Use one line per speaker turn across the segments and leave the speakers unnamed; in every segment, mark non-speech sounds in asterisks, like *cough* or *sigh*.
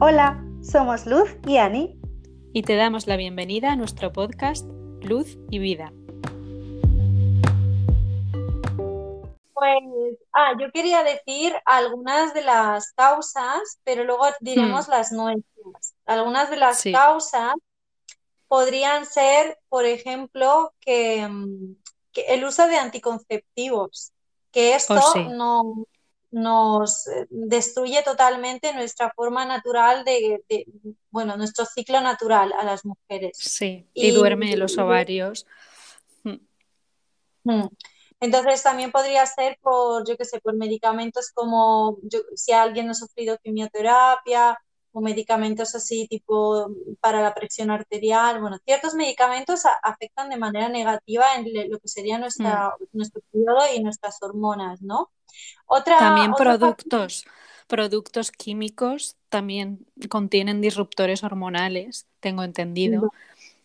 Hola, somos Luz y Ani.
Y te damos la bienvenida a nuestro podcast Luz y Vida.
Pues, ah, yo quería decir algunas de las causas, pero luego diremos
Hmm.
las nuestras. Algunas de las
Sí.
causas podrían ser, por ejemplo, que, mm, que el uso de anticonceptivos, que esto
Oh, sí.
no, nos eh, destruye totalmente nuestra forma natural de, de- bueno, nuestro ciclo natural a las mujeres.
Sí, y
Y,
duerme los
y-
ovarios. Hmm.
Mm. Entonces también podría ser por, yo qué sé, por medicamentos como yo- si alguien ha sufrido quimioterapia o medicamentos así tipo para la presión arterial. Bueno, ciertos medicamentos a- afectan de manera negativa en le- lo que sería nuestra, nuestro periodo y nuestras hormonas, ¿no? Otra,
También productos, productos químicos también contienen disruptores hormonales, tengo entendido.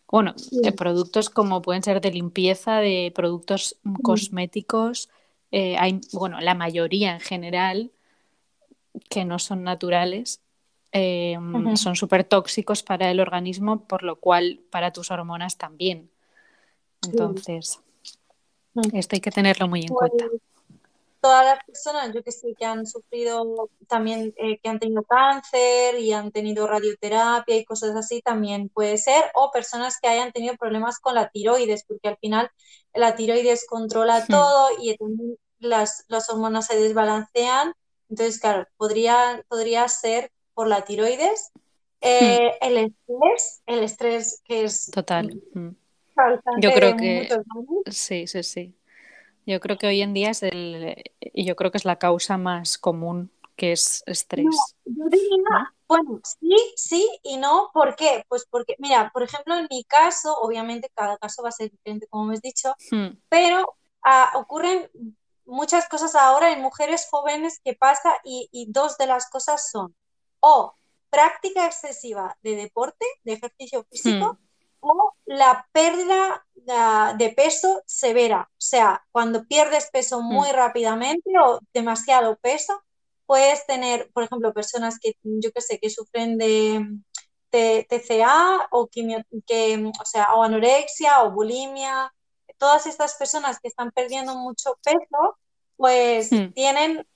Bueno,
Sí.
eh, productos como pueden ser de limpieza, de productos mm, cosméticos, eh, hay, bueno, la mayoría en general que no son naturales, eh,
Ujú.
son súper tóxicos para el organismo, por lo cual para tus hormonas también. Entonces, esto hay que tenerlo muy en
Pues,
cuenta.
Todas las personas, yo que sé, que han sufrido también, eh, que han tenido cáncer y han tenido radioterapia y cosas así, también puede ser, o personas que hayan tenido problemas con la tiroides, porque al final la tiroides controla
Hmm.
todo y también las, las hormonas se desbalancean, entonces, claro, podría, podría ser por la tiroides. Eh, el estrés, el estrés que es
Total. Mm.
causante
Yo creo que
muchos
sí, sí, sí. Yo creo que hoy en día es el, yo creo que es la causa más común que es
No,
estrés.
yo diría,
¿no?
bueno, sí, sí y no. ¿Por qué? Pues porque, mira, por ejemplo, en mi caso, obviamente cada caso va a ser diferente, como hemos dicho,
Hmm.
pero ah, ocurren muchas cosas ahora en mujeres jóvenes que pasa y, y dos de las cosas son o práctica excesiva de deporte, de ejercicio físico,
Hmm.
O la pérdida ah, de peso severa. O sea, cuando pierdes peso muy
Hmm.
rápidamente o demasiado peso, puedes tener, por ejemplo, personas que, yo que sé, que sufren de, de TCA o, quimio- que, o sea, o anorexia o bulimia. Todas estas personas que están perdiendo mucho peso, pues
Hmm.
tienen,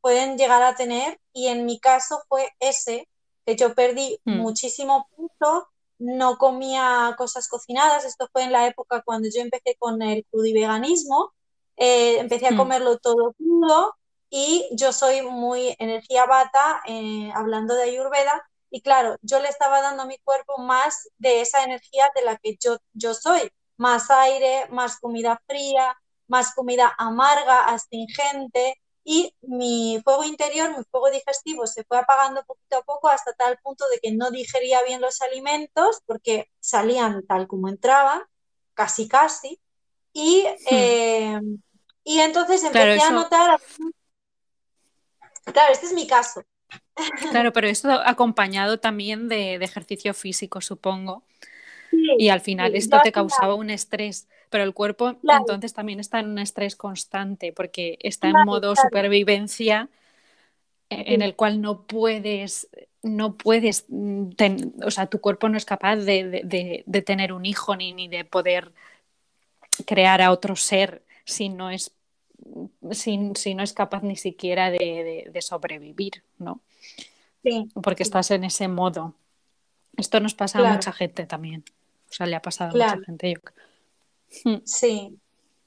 pueden llegar a tener, y en mi caso fue ese, que yo perdí
Hmm.
muchísimo peso, no comía cosas cocinadas, esto fue en la época cuando yo empecé con el crudiveganismo, eh, empecé a
Hmm.
comerlo todo crudo y yo soy muy energía bata, eh, hablando de Ayurveda, y claro, yo le estaba dando a mi cuerpo más de esa energía de la que yo, yo soy, más aire, más comida fría, más comida amarga, astringente, y mi fuego interior, mi fuego digestivo se fue apagando poquito a poco hasta tal punto de que no digería bien los alimentos porque salían tal como entraban, casi casi, y, eh, y entonces.
Claro,
empecé a notar, claro, este es mi caso,
Claro, pero esto acompañado también de, de ejercicio físico, supongo.
Sí,
Y al final
sí,
esto te causaba un estrés, pero el cuerpo
Claro.
entonces también está en un estrés constante porque está en modo
claro.
supervivencia eh, en el cual no puedes, no puedes, mm, ten- o sea, tu cuerpo no es capaz de, de- de- de tener un hijo ni, ni de poder crear a otro ser si no es, si, si no es capaz ni siquiera de, sobrevivir, ¿no?
Sí,
Porque estás en ese modo. Esto nos pasa a mucha gente también. O sea, le ha pasado a mucha gente, yo creo.
Sí.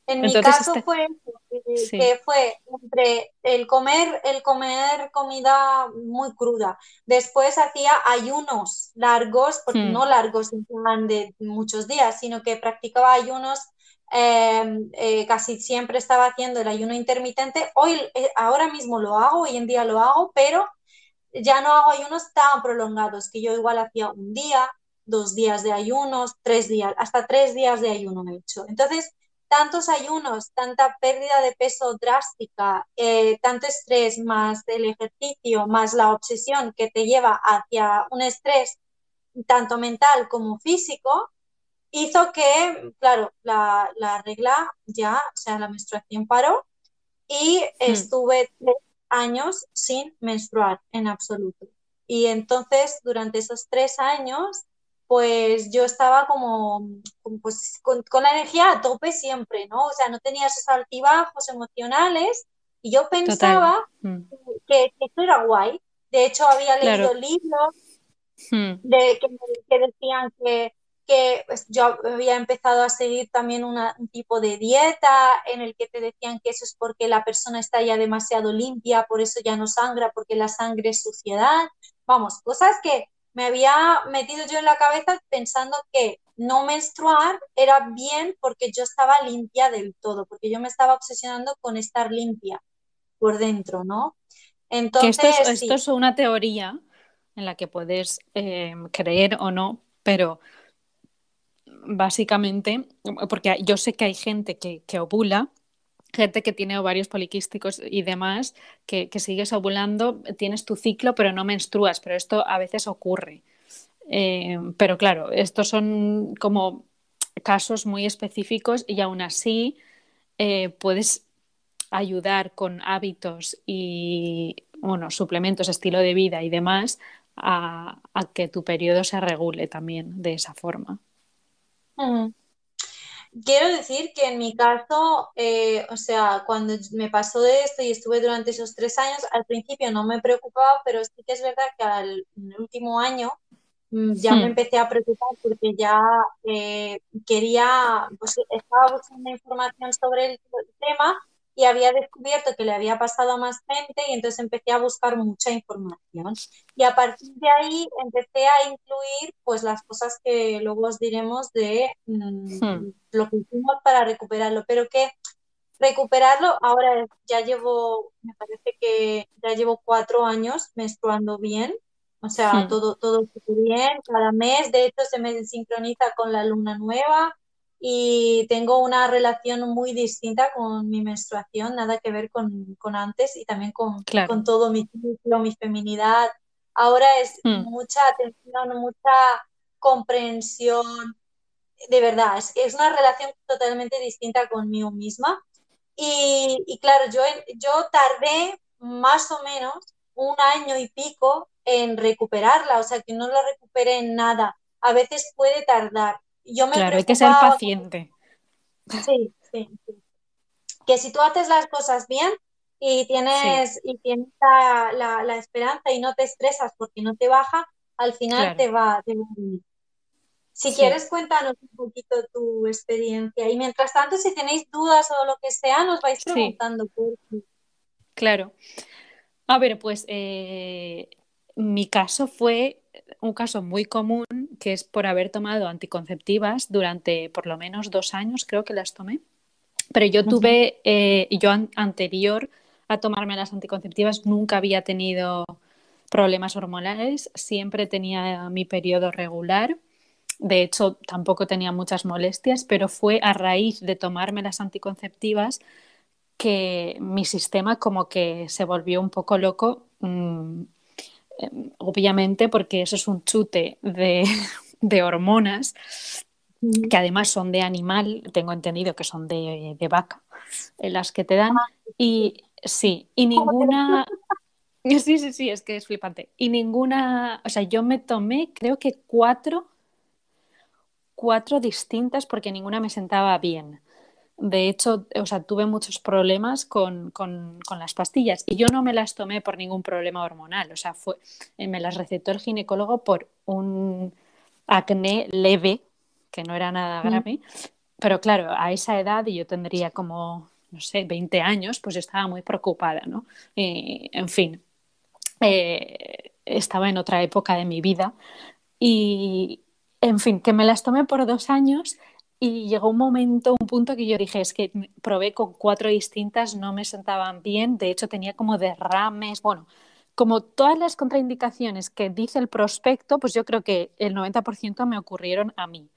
En mi caso
este-
fue que,
Sí.
que fue entre el comer, el comer comida muy cruda. Después hacía ayunos largos, porque
Hmm.
no largos de muchos días, sino que practicaba ayunos. eh, eh, casi siempre estaba haciendo el ayuno intermitente. Hoy, eh, ahora mismo lo hago, hoy en día lo hago, pero ya no hago ayunos tan prolongados, que yo igual hacía un día, dos días de ayunos, tres días, hasta tres días de ayuno he hecho. Entonces, tantos ayunos, tanta pérdida de peso drástica, eh, tanto estrés, más el ejercicio, más la obsesión que te lleva hacia un estrés tanto mental como físico, hizo que, claro, la, la regla ya, o sea, la menstruación paró y
Hmm.
estuve tres años sin menstruar en absoluto. Y entonces, durante esos tres años, pues yo estaba como, pues, con, la energía a tope siempre, ¿no? O sea, no tenía esos altibajos emocionales y yo pensaba mm. que, esto era guay. De hecho, había leído libros mm. de, que decían que que pues, yo había empezado a seguir también un tipo de dieta en el que te decían que eso es porque la persona está ya demasiado limpia, por eso ya no sangra, porque la sangre es suciedad. Vamos, cosas que me había metido yo en la cabeza pensando que no menstruar era bien porque yo estaba limpia del todo, porque yo me estaba obsesionando con estar limpia por dentro, ¿no?
Entonces, esto es, una teoría en la que puedes eh, creer o no, pero básicamente, porque yo sé que hay gente que, ovula, gente que tiene ovarios poliquísticos y demás, que, sigues ovulando, tienes tu ciclo, pero no menstruas, pero esto a veces ocurre. Eh, pero claro, estos son como casos muy específicos y aún así eh, puedes ayudar con hábitos y bueno, suplementos, estilo de vida y demás a que tu periodo se regule también de esa forma.
Quiero decir que en mi caso, eh, o sea, cuando me pasó de esto y estuve durante esos tres años, al principio no me preocupaba, pero sí que es verdad que al último año mm, ya me hmm. empecé a preocupar porque ya eh, quería, pues estaba buscando información sobre el tema y había descubierto que le había pasado a más gente y entonces empecé a buscar mucha información. Y a partir de ahí empecé a incluir pues las cosas que luego os diremos de mm, hmm. lo que hicimos para recuperarlo, pero que recuperarlo ahora ya llevo, me parece que ya llevo cuatro años menstruando bien, o sea, hmm. todo, todo bien, cada mes, de hecho se me sincroniza con la luna nueva, y tengo una relación muy distinta con mi menstruación, nada que ver con, con antes y también con, con, todo mi ciclo, mi feminidad. Ahora es hmm. mucha atención, mucha comprensión, de verdad, es, es una relación totalmente distinta conmigo misma. Y, y claro, yo, yo tardé más o menos un año y pico en recuperarla, o sea que no la recuperé en nada. A veces puede tardar,
claro, hay que ser paciente.
Sí, sí, Que si tú haces las cosas bien y tienes, y tienes la, esperanza y no te estresas porque no te baja, al final te, va, a Si quieres, cuéntanos un poquito tu experiencia. Y mientras tanto, si tenéis dudas o lo que sea, nos vais preguntando.
Claro. A ver, pues eh, mi caso fue un caso muy común que es por haber tomado anticonceptivas durante por lo menos dos años, creo que las tomé. Pero yo tuve, eh, yo anterior a tomarme las anticonceptivas nunca había tenido problemas hormonales, siempre tenía mi periodo regular. De hecho, tampoco tenía muchas molestias, pero fue a raíz de tomarme las anticonceptivas que mi sistema como que se volvió un poco loco. Mm, obviamente porque eso es un chute de, *laughs* hormonas que además son de animal, tengo entendido que son de, vaca, en las que te dan. Y sí, y ninguna... *laughs* Sí, sí, sí, es que es flipante. Y ninguna, o sea, yo me tomé creo que cuatro, cuatro distintas porque ninguna me sentaba bien. De hecho, o sea, tuve muchos problemas con, las pastillas y yo no me las tomé por ningún problema hormonal. O sea, fue, eh, me las recetó el ginecólogo por un acné leve, que no era nada mm. grave. Pero claro, a esa edad, y yo tendría como, no sé, 20 años, pues estaba muy preocupada, ¿no? en fin, eh, estaba en otra época de mi vida. Y, en fin, que me las tomé por dos años y llegó un momento, un punto que yo dije, es que probé con cuatro distintas, no me sentaban bien, de hecho tenía como derrames, bueno, como todas las contraindicaciones que dice el prospecto, pues yo creo que el 90% me ocurrieron a mí.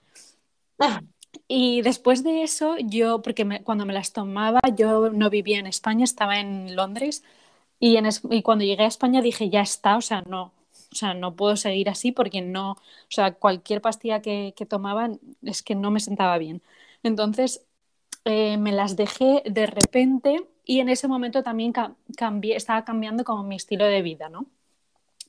Y después de eso, yo, porque cuando me las tomaba, yo no vivía en España, estaba en Londres, y, en, y cuando llegué a España dije, ya está, o sea, no, o sea, no puedo seguir así porque no, o sea, cualquier pastilla que, que tomaba es que no me sentaba bien. Entonces, eh, me las dejé de repente y en ese momento también cambié, estaba cambiando como mi estilo de vida, ¿no?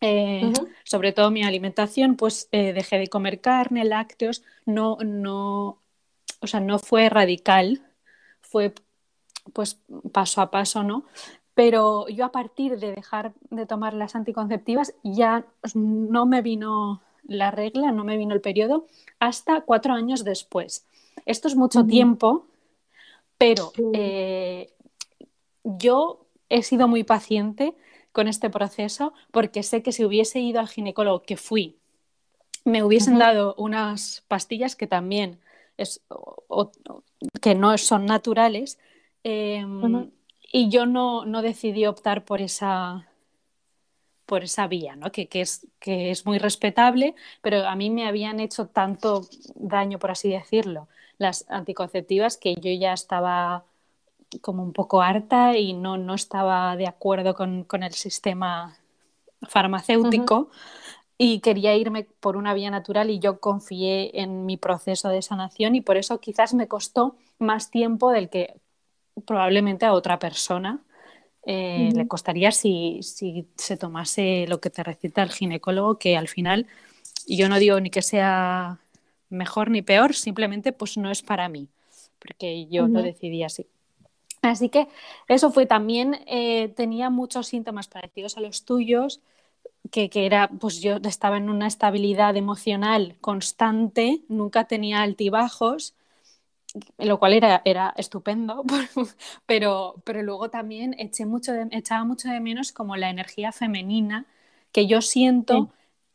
Eh, sobre todo mi alimentación, pues eh, dejé de comer carne, lácteos, no, no, o sea, no fue radical, fue pues paso a paso, ¿no? Pero yo a partir de dejar de tomar las anticonceptivas ya no me vino la regla, no me vino el periodo hasta cuatro años después. Esto es mucho tiempo, pero eh, yo he sido muy paciente con este proceso porque sé que si hubiese ido al ginecólogo que fui, me hubiesen dado unas pastillas que también es, que no son naturales em, y yo no, no decidí optar por esa, por esa vía, ¿no? que, que, es, que es muy respetable, pero a mí me habían hecho tanto daño, por así decirlo, las anticonceptivas que yo ya estaba como un poco harta y no, no estaba de acuerdo con, con el sistema farmacéutico y quería irme por una vía natural y yo confié en mi proceso de sanación y por eso quizás me costó más tiempo del que probablemente a otra persona. Eh, le costaría si, si, se tomase lo que te receta el ginecólogo, que al final yo no digo ni que sea mejor ni peor, simplemente pues no es para mí, porque yo lo decidí así. Así que eso fue también, eh, tenía muchos síntomas parecidos a los tuyos, que, que, era, pues yo estaba en una estabilidad emocional constante, nunca tenía altibajos, lo cual era, era estupendo, *laughs* pero, pero luego también eché mucho echaba mucho de menos como la energía femenina, que yo siento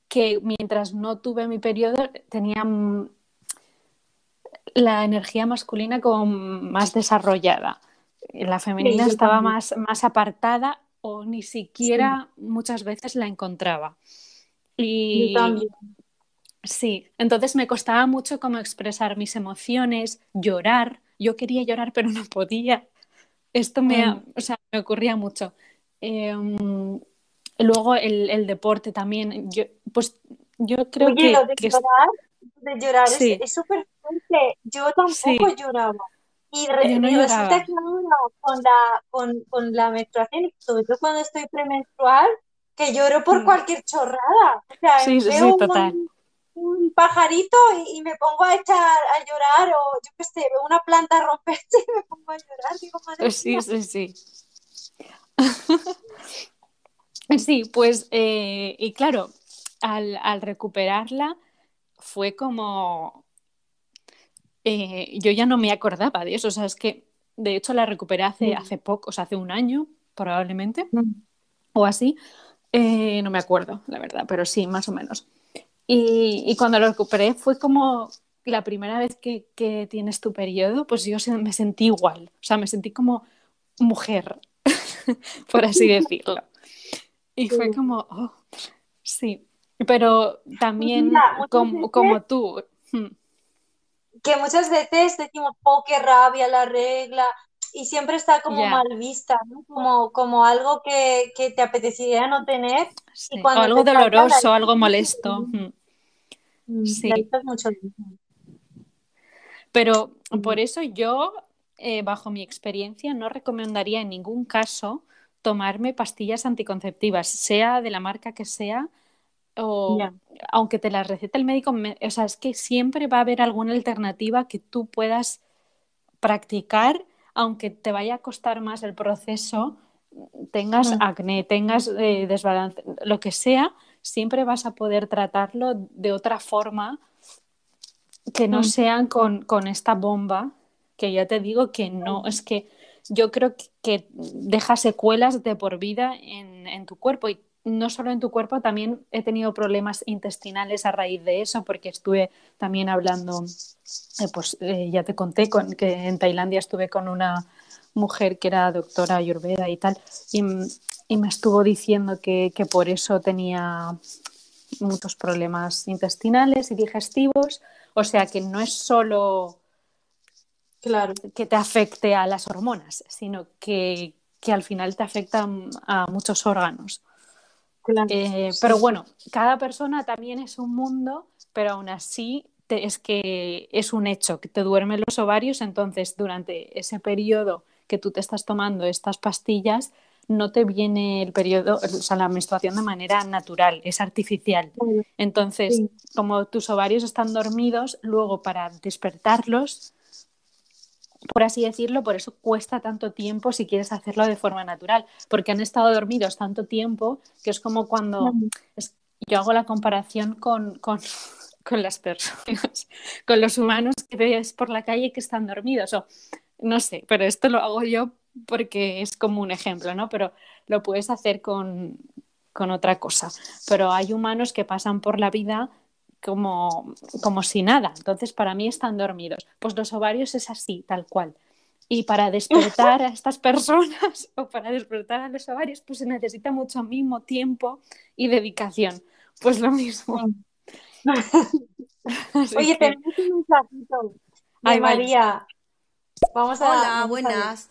que mientras no tuve mi periodo tenía la energía masculina como más desarrollada. La femenina estaba más, más apartada o ni siquiera muchas veces la encontraba. Y, Sí, entonces me costaba mucho como expresar mis emociones, llorar. Yo quería llorar, pero no podía. Esto me, mm. o sea, me ocurría mucho. Em, luego el, deporte también. Yo, pues yo creo que,
lo de llorar, de llorar es súper fuerte. Yo tampoco lloraba. Y, resulta que ahora con la, con, con la menstruación, sobre todo cuando estoy premenstrual, que lloro por mm. cualquier chorrada. O sea,
sí, sí, sí, total
un pajarito y, me pongo a echar a llorar o yo qué sé, veo una planta romperse y me pongo a llorar. Digo, madre
sí, sí, sí. *laughs* sí, pues, eh, y claro, al, al, recuperarla fue como... Eh, yo ya no me acordaba de eso, o sea, es que de hecho la recuperé hace, mm. hace poco, o sea, hace un año probablemente, mm. o así. Eh, no me acuerdo, la verdad, pero sí, más o menos. Y, cuando lo recuperé fue como la primera vez que, tienes tu periodo, pues yo me sentí igual, o sea, me sentí como mujer, *laughs* por así *laughs* decirlo. Y fue como, oh, sí, pero también como, como, tú. Hmm.
Que muchas veces decimos, oh, qué rabia la regla, y siempre está como mal vista, como, como algo que, te apetecería no tener.
o algo doloroso, algo molesto.
Mm, sí. Mucho.
Pero por eso yo, eh, bajo mi experiencia, no recomendaría en ningún caso tomarme pastillas anticonceptivas, sea de la marca que sea, o aunque te las receta el médico, o sea, es que siempre va a haber alguna alternativa que tú puedas practicar, aunque te vaya a costar más el proceso, tengas mm. acné, tengas eh, desbalance, lo que sea, siempre vas a poder tratarlo de otra forma que no mm. sean con, esta bomba, que ya te digo que no, es que yo creo que, deja secuelas de por vida en, tu cuerpo y no solo en tu cuerpo, también he tenido problemas intestinales a raíz de eso, porque estuve también hablando, eh, pues eh, ya te conté con, que en Tailandia estuve con una mujer que era doctora ayurveda y tal, y, y me estuvo diciendo que, por eso tenía muchos problemas intestinales y digestivos. O sea que no es solo
claro.
que te afecte a las hormonas, sino que, al final te afecta a muchos órganos. Eh, pero bueno, cada persona también es un mundo, pero aún así es que es un hecho que te duermen los ovarios, entonces durante ese periodo que tú te estás tomando estas pastillas, no te viene el periodo, o sea, la menstruación de manera natural, es artificial. Entonces, como tus ovarios están dormidos, luego para despertarlos, por así decirlo, por eso cuesta tanto tiempo si quieres hacerlo de forma natural, porque han estado dormidos tanto tiempo que es como cuando yo hago la comparación con, con, *laughs* con, las personas, con los humanos que ves por la calle que están dormidos, o no sé, pero esto lo hago yo porque es como un ejemplo, ¿no? Pero lo puedes hacer con, con otra cosa. Pero hay humanos que pasan por la vida como, como si nada. Entonces, para mí están dormidos. Pues los ovarios es así, tal cual. Y para despertar a *laughs* estas personas o para despertar a los ovarios, pues se necesita mucho mismo tiempo y dedicación. Pues lo mismo. *laughs*
Oye, tenemos un mensajito de María.
Vamos a. Hola, buenas.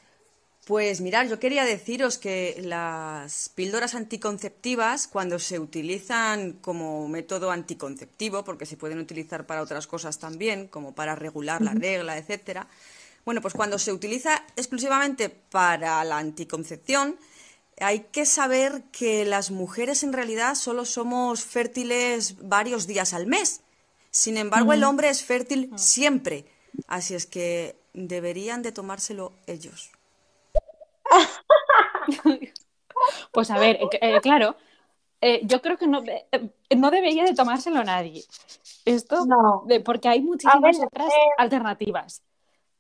Pues mirad, yo quería deciros que las píldoras anticonceptivas, cuando se utilizan como método anticonceptivo, porque se pueden utilizar para otras cosas también, como para regular la regla, etcétera, bueno, pues cuando se utiliza exclusivamente para la anticoncepción, hay que saber que las mujeres en realidad solo somos fértiles varios días al mes. Sin embargo, el hombre es fértil siempre. Así es que deberían de tomárselo ellos. *laughs*
pues a ver, eh, eh, claro, eh, yo creo que no, no debería de tomárselo nadie. Esto, porque hay muchísimas otras alternativas.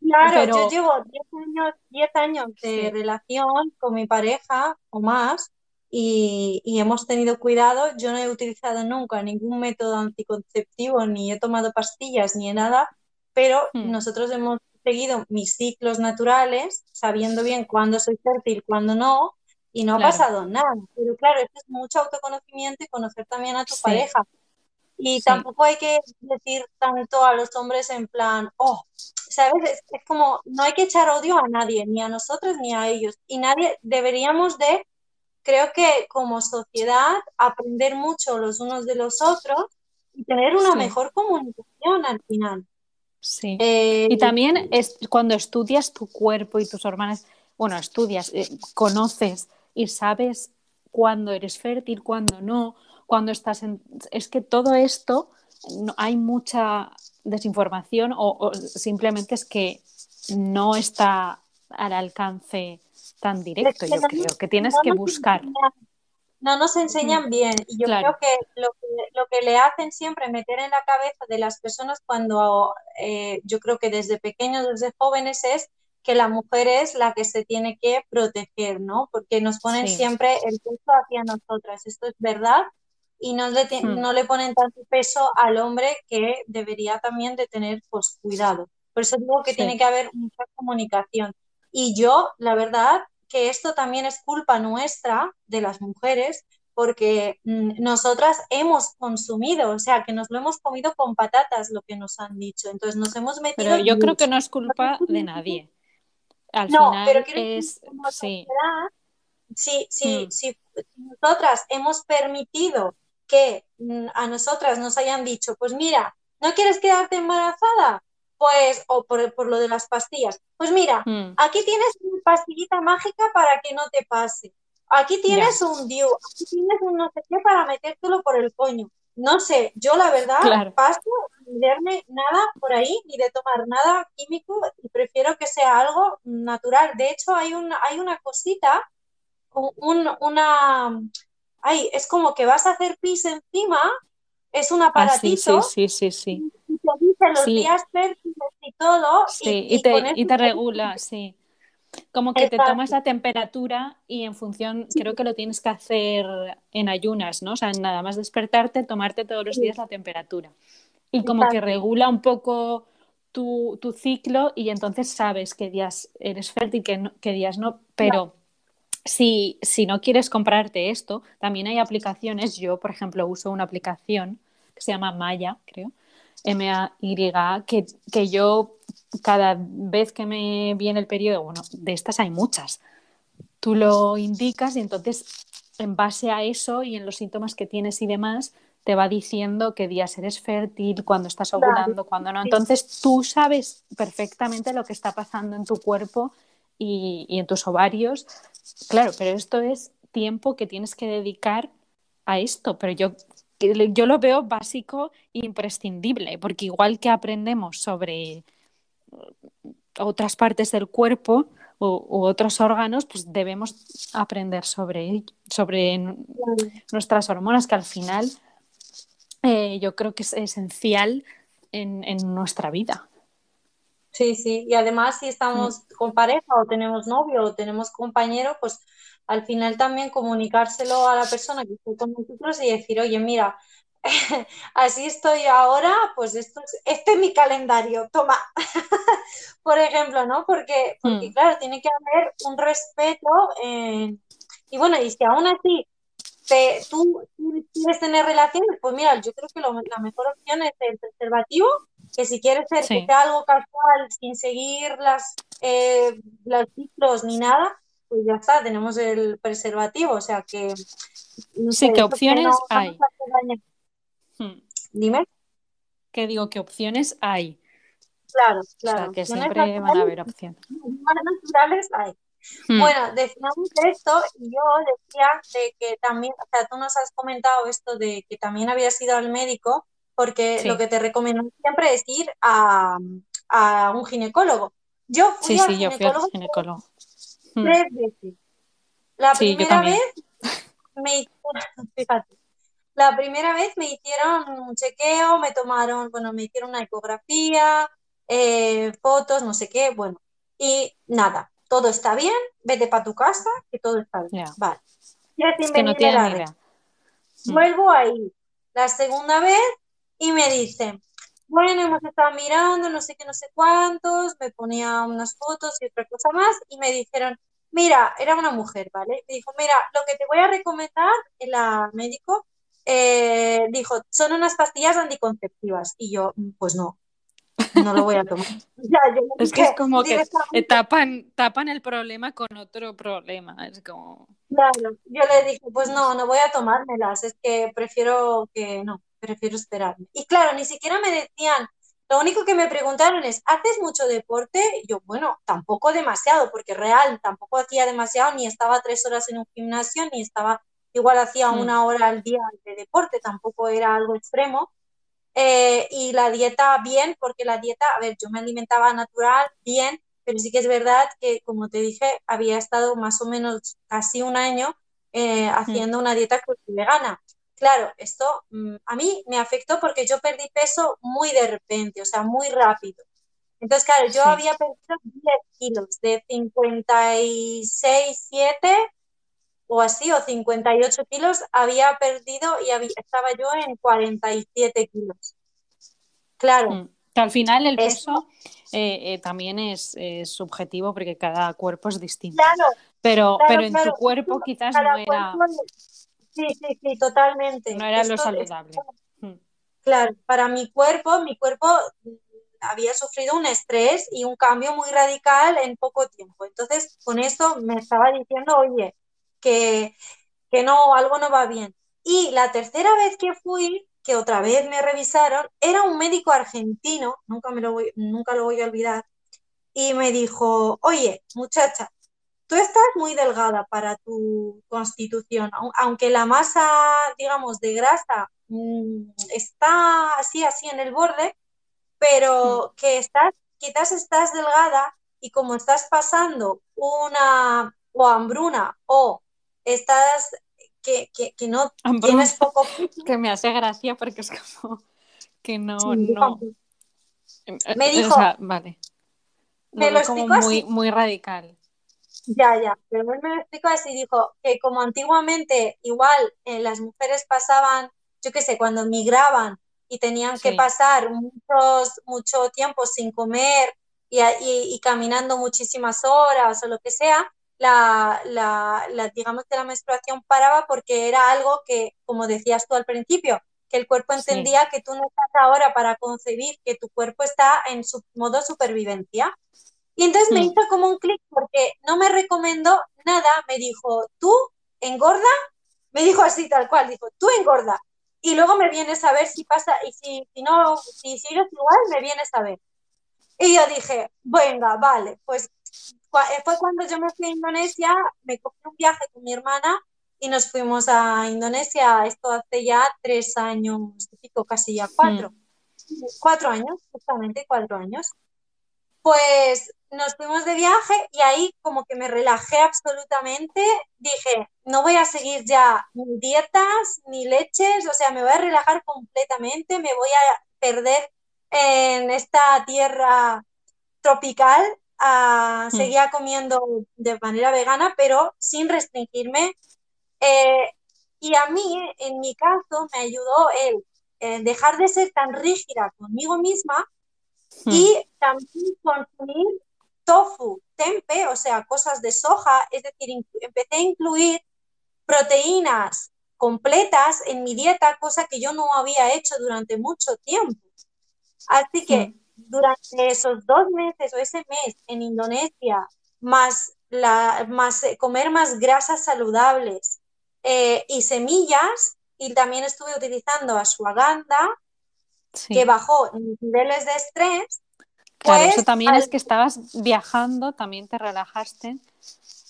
Claro, yo llevo 10 años, 10 años de relación con mi pareja o más y, hemos tenido cuidado. Yo no he utilizado nunca ningún método anticonceptivo, ni he tomado pastillas, ni nada, pero hmm. nosotros hemos seguido mis ciclos naturales, sabiendo bien cuándo soy fértil, cuándo no, y no ha pasado nada. Pero claro, esto es mucho autoconocimiento y conocer también a tu pareja. Y tampoco hay que decir tanto a los hombres en plan, oh, ¿sabes? Es, como, no hay que echar odio a nadie, ni a nosotros ni a ellos. Y nadie, deberíamos de, creo que como sociedad, aprender mucho los unos de los otros y tener una mejor comunicación al final.
Sí. Eh, y también es cuando estudias tu cuerpo y tus hormonas, bueno, estudias, eh, conoces y sabes cuándo eres fértil, cuándo no, cuando estás en... Es que todo esto, no, hay mucha desinformación o, simplemente es que no está al alcance tan directo, yo creo, que tienes que buscar
no nos enseñan bien. Y yo creo que lo, que le hacen siempre meter en la cabeza de las personas cuando eh, yo creo que desde pequeños, desde jóvenes, es que la mujer es la que se tiene que proteger, ¿no? Porque nos ponen siempre el peso hacia nosotras. Esto es verdad. Y no le, hmm. no le ponen tanto peso al hombre que debería también de tener pues, cuidado. Por eso digo que tiene que haber mucha comunicación. Y yo, la verdad, que esto también es culpa nuestra, de las mujeres, porque mm, nosotras hemos consumido, o sea, que nos lo hemos comido con patatas, lo que nos han dicho. Entonces nos hemos metido.
Pero yo creo que no es culpa de nadie. Al no, final pero es. Sí.
Si, si, mm. nosotras hemos permitido que mm, a nosotras nos hayan dicho, pues mira, ¿no quieres quedarte embarazada? Pues, o por, por lo de las pastillas, pues mira, hmm. aquí tienes una pastillita mágica para que no te pase. Aquí tienes un DIU, aquí tienes un no sé qué para metértelo por el coño. No sé, yo la verdad paso ni verme nada por ahí, ni de tomar nada químico, y prefiero que sea algo natural. De hecho, hay una, hay una cosita, un, una, ay, es como que vas a hacer pis encima, es un ah, aparatito.
sí, sí, sí, sí
te dice los días fértiles y todo.
Sí, y, te, regula, sí. Como que te tomas la temperatura y en función, creo que lo tienes que hacer en ayunas, ¿no? O sea, nada más despertarte, tomarte todos los días la temperatura. Y como que regula un poco tu, ciclo y entonces sabes qué días eres fértil, qué, qué días no. Pero si, si no quieres comprarte esto, también hay aplicaciones. Yo, por ejemplo, uso una aplicación que se llama Maya, creo, M-A-Y, que, que yo cada vez que me viene el periodo, bueno, de estas hay muchas, tú lo indicas y entonces en base a eso y en los síntomas que tienes y demás, te va diciendo qué días eres fértil, cuándo estás ovulando, cuándo no. Entonces tú sabes perfectamente lo que está pasando en tu cuerpo y, y en tus ovarios. Claro, pero esto es tiempo que tienes que dedicar a esto, pero yo yo lo veo básico e imprescindible, porque igual que aprendemos sobre otras partes del cuerpo u, otros órganos, pues debemos aprender sobre, sobre nuestras hormonas, que al final eh, yo creo que es esencial en, nuestra vida.
Sí, sí, y además si estamos con pareja o tenemos novio o tenemos compañero, pues al final también comunicárselo a la persona que está con nosotros y decir, oye, mira, *laughs* así estoy ahora, pues esto es, este es mi calendario, toma. *laughs* Por ejemplo, ¿no? Porque, porque hmm. claro, tiene que haber un respeto. y bueno, y si aún así te, tú quieres tener relaciones, pues mira, yo creo que la mejor opción es el preservativo, que si quieres ser que sea algo casual, sin seguir las, eh, los ciclos ni nada, pues ya está, tenemos el preservativo, o sea que...
sí, ¿qué opciones hay?
Hmm. Dime.
¿Qué digo? ¿Qué opciones hay?
Claro, claro. O sea,
que siempre van a haber opciones.
naturales hay. Hmm. Bueno, decíamos esto y yo decía de que también, o sea, tú nos has comentado esto de que también habías ido al médico porque lo que te recomiendo siempre es ir a, a un ginecólogo. Yo fui
sí, sí, yo fui al ginecólogo.
Hmm. Tres veces. La primera vez me *laughs* fíjate, la primera vez me hicieron un chequeo, me tomaron, bueno, me hicieron una ecografía, eh, fotos, no sé qué, bueno, y nada, todo está bien, vete para tu casa, que todo está bien. Vale.
Ya es que no tiene
mm. Vuelvo ahí la segunda vez y me dicen, bueno, hemos estado mirando, no sé qué, no sé cuántos, me ponía unas fotos y otra cosa más, y me dijeron, mira, era una mujer, ¿vale? Me dijo, mira, lo que te voy a recomendar, el médico, eh, dijo, son unas pastillas anticonceptivas. Y yo, mm, pues no, no lo voy a tomar. *laughs*
es que es como que tapan, tapan el problema con otro problema. Es como...
Claro, yo le dije, pues no, no voy a tomármelas, es que prefiero que no, prefiero esperarme. Y claro, ni siquiera me decían, lo único que me preguntaron es, ¿haces mucho deporte? yo, bueno, tampoco demasiado, porque real, tampoco hacía demasiado, ni estaba tres horas en un gimnasio, ni estaba igual hacía hmm. una hora al día de deporte, tampoco era algo extremo. Eh, y la dieta bien, porque la dieta, a ver, yo me alimentaba natural, bien, pero sí que es verdad que, como te dije, había estado más o menos casi un año eh, haciendo una dieta vegana. Claro, esto mm, a mí me afectó porque yo perdí peso muy de repente, o sea, muy rápido. Entonces, claro, yo había perdido 10 kilos de 56, 7 o así, o 58 kilos, había perdido y estaba yo en 47 kilos. Claro. Mm.
al final el peso eh, eh, también es, subjetivo porque cada cuerpo es distinto.
Claro,
pero, pero en tu cuerpo quizás no era.
Sí, sí, sí, totalmente.
No era lo saludable.
Mm. Claro, para mi cuerpo, mi cuerpo había sufrido un estrés y un cambio muy radical en poco tiempo. Entonces, con esto me estaba diciendo, oye, que, no, algo no va bien. Y la tercera vez que fui, que otra vez me revisaron, era un médico argentino, nunca, me lo voy, nunca lo voy a olvidar, y me dijo, oye, muchacha, tú estás muy delgada para tu constitución, aunque la masa, digamos, de grasa mm, está así, así en el borde, pero que estás, quizás estás delgada y como estás pasando una o hambruna o estás, que, que, no tienes poco... *laughs*
que me hace gracia porque es como que no, no.
Me dijo...
vale.
Me lo, explicó
muy, muy radical.
Ya, ya, pero él me lo explicó así, dijo que como antiguamente igual eh, las mujeres pasaban, yo qué sé, cuando migraban y tenían que pasar muchos, mucho tiempo sin comer y, y, caminando muchísimas horas o lo que sea, la, la, digamos que la menstruación paraba porque era algo que, como decías tú al principio, que el cuerpo entendía que tú no estás ahora para concebir, que tu cuerpo está en su modo supervivencia. Y entonces me mm. hizo como un clic porque no me recomendó nada, me dijo, tú engorda, me dijo así tal cual, dijo, tú engorda. Y luego me vienes a ver si pasa, y si, si no, si sigues igual, me vienes a ver. Y yo dije, venga, vale, pues fue cuando yo me fui a Indonesia, me cogí un viaje con mi hermana y nos fuimos a Indonesia, esto hace ya tres años, casi ya cuatro, hmm. cuatro años, justamente cuatro años. Pues nos fuimos de viaje y ahí como que me relajé absolutamente, dije, no voy a seguir ya ni dietas ni leches, o sea, me voy a relajar completamente, me voy a perder en esta tierra tropical, a, hmm. seguía comiendo de manera vegana, pero sin restringirme eh, y a mí, en mi caso, me ayudó el dejar de ser tan rígida conmigo misma hmm. y también consumir tofu, tempe, o sea, cosas de soja, es decir, empecé a incluir proteínas completas en mi dieta, cosa que yo no había hecho durante mucho tiempo. Así que hmm. Durante esos dos meses o ese mes en Indonesia, más, la, más comer más grasas saludables, eh, y semillas, y también estuve utilizando ashwagandha, que bajó niveles de estrés.
Claro, eso pues, también es que estabas viajando, también te relajaste,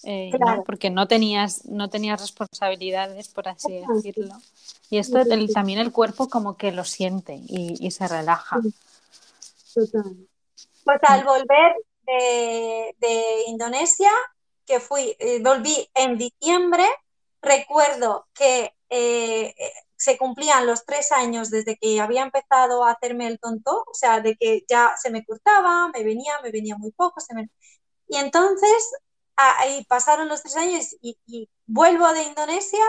eh, porque no tenías, no tenías responsabilidades, por así decirlo. Y esto también el cuerpo como que lo siente y, se relaja.
Pues al volver de, de Indonesia, que fui, eh, volví en diciembre, recuerdo que eh, se cumplían los tres años desde que había empezado a hacerme el tonto, o sea, de que ya se me cortaba, me venía, me venía muy poco, se me... y entonces ahí pasaron los tres años y, vuelvo de Indonesia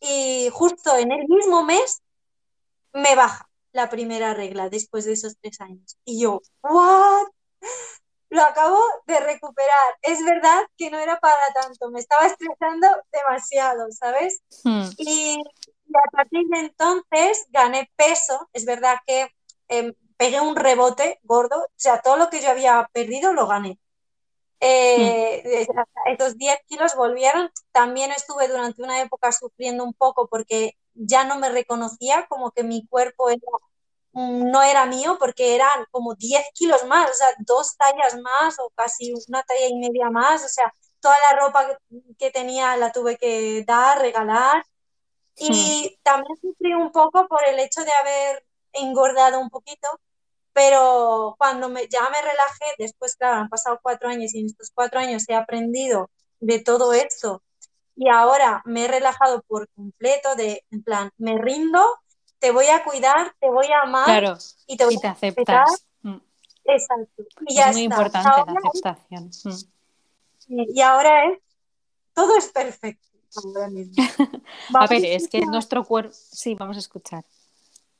y justo en el mismo mes me baja la primera regla después de esos tres años. Y yo, ¿what? lo acabo de recuperar. Es verdad que no era para tanto, me estaba estresando demasiado, ¿sabes? Hmm. Y, a partir de entonces gané peso, es verdad que em, pegué un rebote gordo, o sea, todo lo que yo había perdido lo gané. Eh, hmm. Estos 10 kilos volvieron, también estuve durante una época sufriendo un poco porque ya no me reconocía, como que mi cuerpo era no era mío porque eran como 10 kilos más, o sea, dos tallas más o casi una talla y media más, o sea, toda la ropa que, tenía la tuve que dar, regalar. Y también sufrí un poco por el hecho de haber engordado un poquito, pero cuando me, ya me relajé, después, claro, han pasado cuatro años y en estos cuatro años he aprendido de todo esto y ahora me he relajado por completo de, en plan, me rindo te voy a cuidar, te voy a amar
y te voy a aceptas. Mm.
Exacto.
Y es muy importante la aceptación.
Mm. Y ahora es, todo es perfecto. *laughs*
a ver, es que nuestro cuerpo, sí, vamos a escuchar.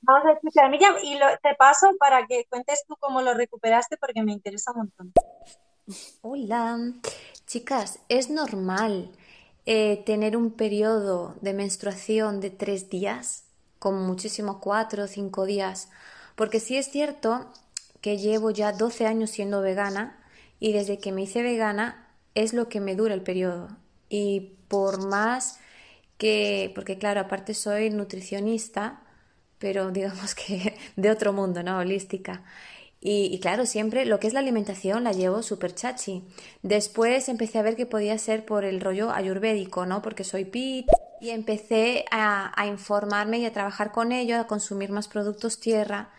Vamos a escuchar, Miriam, y te paso para que cuentes tú cómo lo recuperaste porque me interesa un montón.
Hola, chicas, es normal eh, tener un periodo de menstruación de tres días con muchísimo cuatro o cinco días, porque sí es cierto que llevo ya 12 años siendo vegana y desde que me hice vegana es lo que me dura el periodo. Y por más que, porque claro, aparte soy nutricionista, pero *laughs* digamos que de otro mundo, ¿no? Holística. Y, claro, siempre lo que es la alimentación la llevo súper chachi. Después empecé a ver que podía ser por el rollo ayurvédico, ¿no? Porque soy pit y empecé a, informarme y a trabajar con ello, a consumir más productos tierra.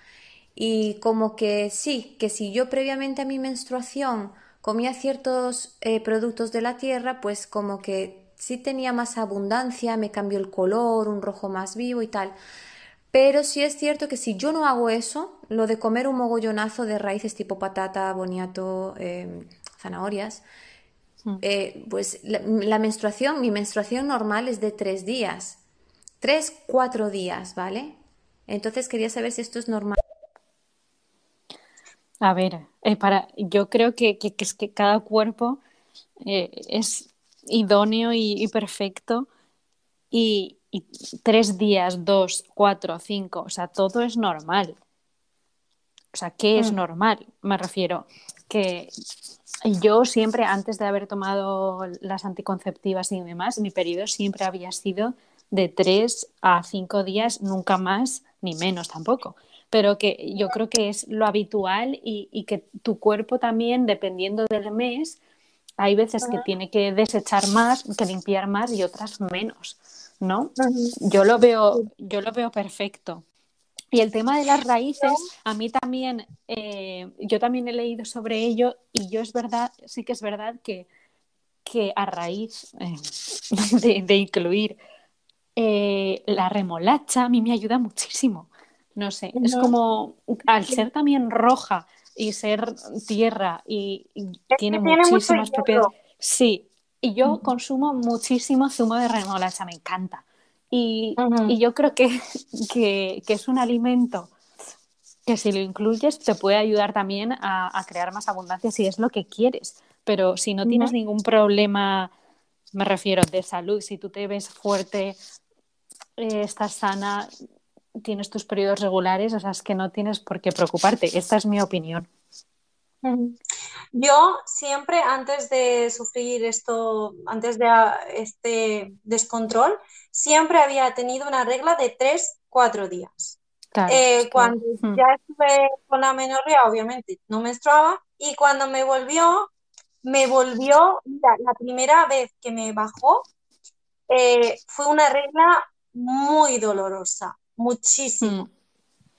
Y como que sí, que si yo previamente a mi menstruación comía ciertos eh, productos de la tierra, pues como que sí tenía más abundancia, me cambió el color, un rojo más vivo y tal. Pero sí es cierto que si yo no hago eso, lo de comer un mogollonazo de raíces tipo patata, boniato, em, zanahorias, Mm. Eh, pues la, menstruación, mi menstruación normal es de tres días. Tres, cuatro días, ¿vale? Entonces quería saber si esto es normal.
A ver, eh, para, yo creo que, es que cada cuerpo eh, es idóneo y, perfecto y, tres días, dos, cuatro, cinco, o sea, todo es normal. O sea, ¿qué es mm. normal? Me refiero que yo siempre, antes de haber tomado las anticonceptivas y demás, mi periodo siempre había sido de tres a cinco días, nunca más ni menos tampoco. Pero que yo creo que es lo habitual y, que tu cuerpo también, dependiendo del mes, Hay veces que tiene que desechar más, que limpiar más y otras menos, ¿no? Yo lo veo, yo lo veo perfecto. Y el tema de las raíces, a mí también, eh, yo también he leído sobre ello y yo es verdad, sí que es verdad que, que a raíz eh, *laughs* de, incluir eh, la remolacha, a mí me ayuda muchísimo. No sé, es como al ser también roja y ser tierra y, tiene, muchísimas propiedades. Sí, y yo consumo muchísimo zumo de remolacha, me encanta. Y, yo creo *laughs* que, que, es un alimento que si lo incluyes te puede ayudar también a, crear más abundancia si es lo que quieres. Pero si no tienes ningún problema, me refiero de salud, si tú te ves fuerte, eh, estás sana, tienes tus periodos regulares, o sea, es que no tienes por qué preocuparte. Esta es mi opinión.
Yo siempre, antes de sufrir esto, antes de este descontrol, siempre había tenido una regla de tres, cuatro días. Eh, cuando ya estuve con la menorrea, obviamente no menstruaba, y cuando me volvió, me volvió, la primera vez que me bajó, eh, fue una regla muy dolorosa, muchísimo. Mm.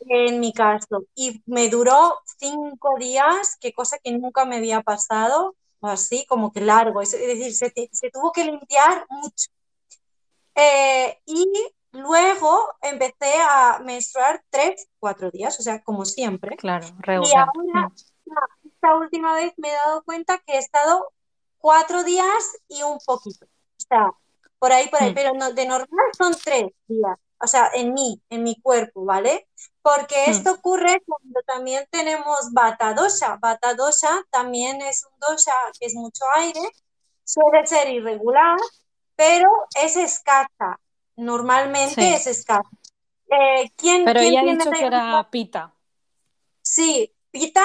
En mi caso, y me duró cinco días, que cosa que nunca me había pasado, así como que largo, es decir, se, se tuvo que limpiar mucho. Eh, y luego empecé a menstruar tres, cuatro días, o sea, como siempre.
Claro,
Y ahora, mm. esta última vez me he dado cuenta que he estado cuatro días y un poquito. O sea, por ahí, por ahí, mm. pero no, de normal son tres días o sea, en mí, en mi cuerpo, ¿vale? Porque esto ocurre cuando también tenemos bata dosha. Bata dosha también es un dosha que es mucho aire, suele ser irregular, pero es escasa. Normalmente es escasa.
Eh, ¿quién, pero ella ha dicho que era pita.
Sí, pita,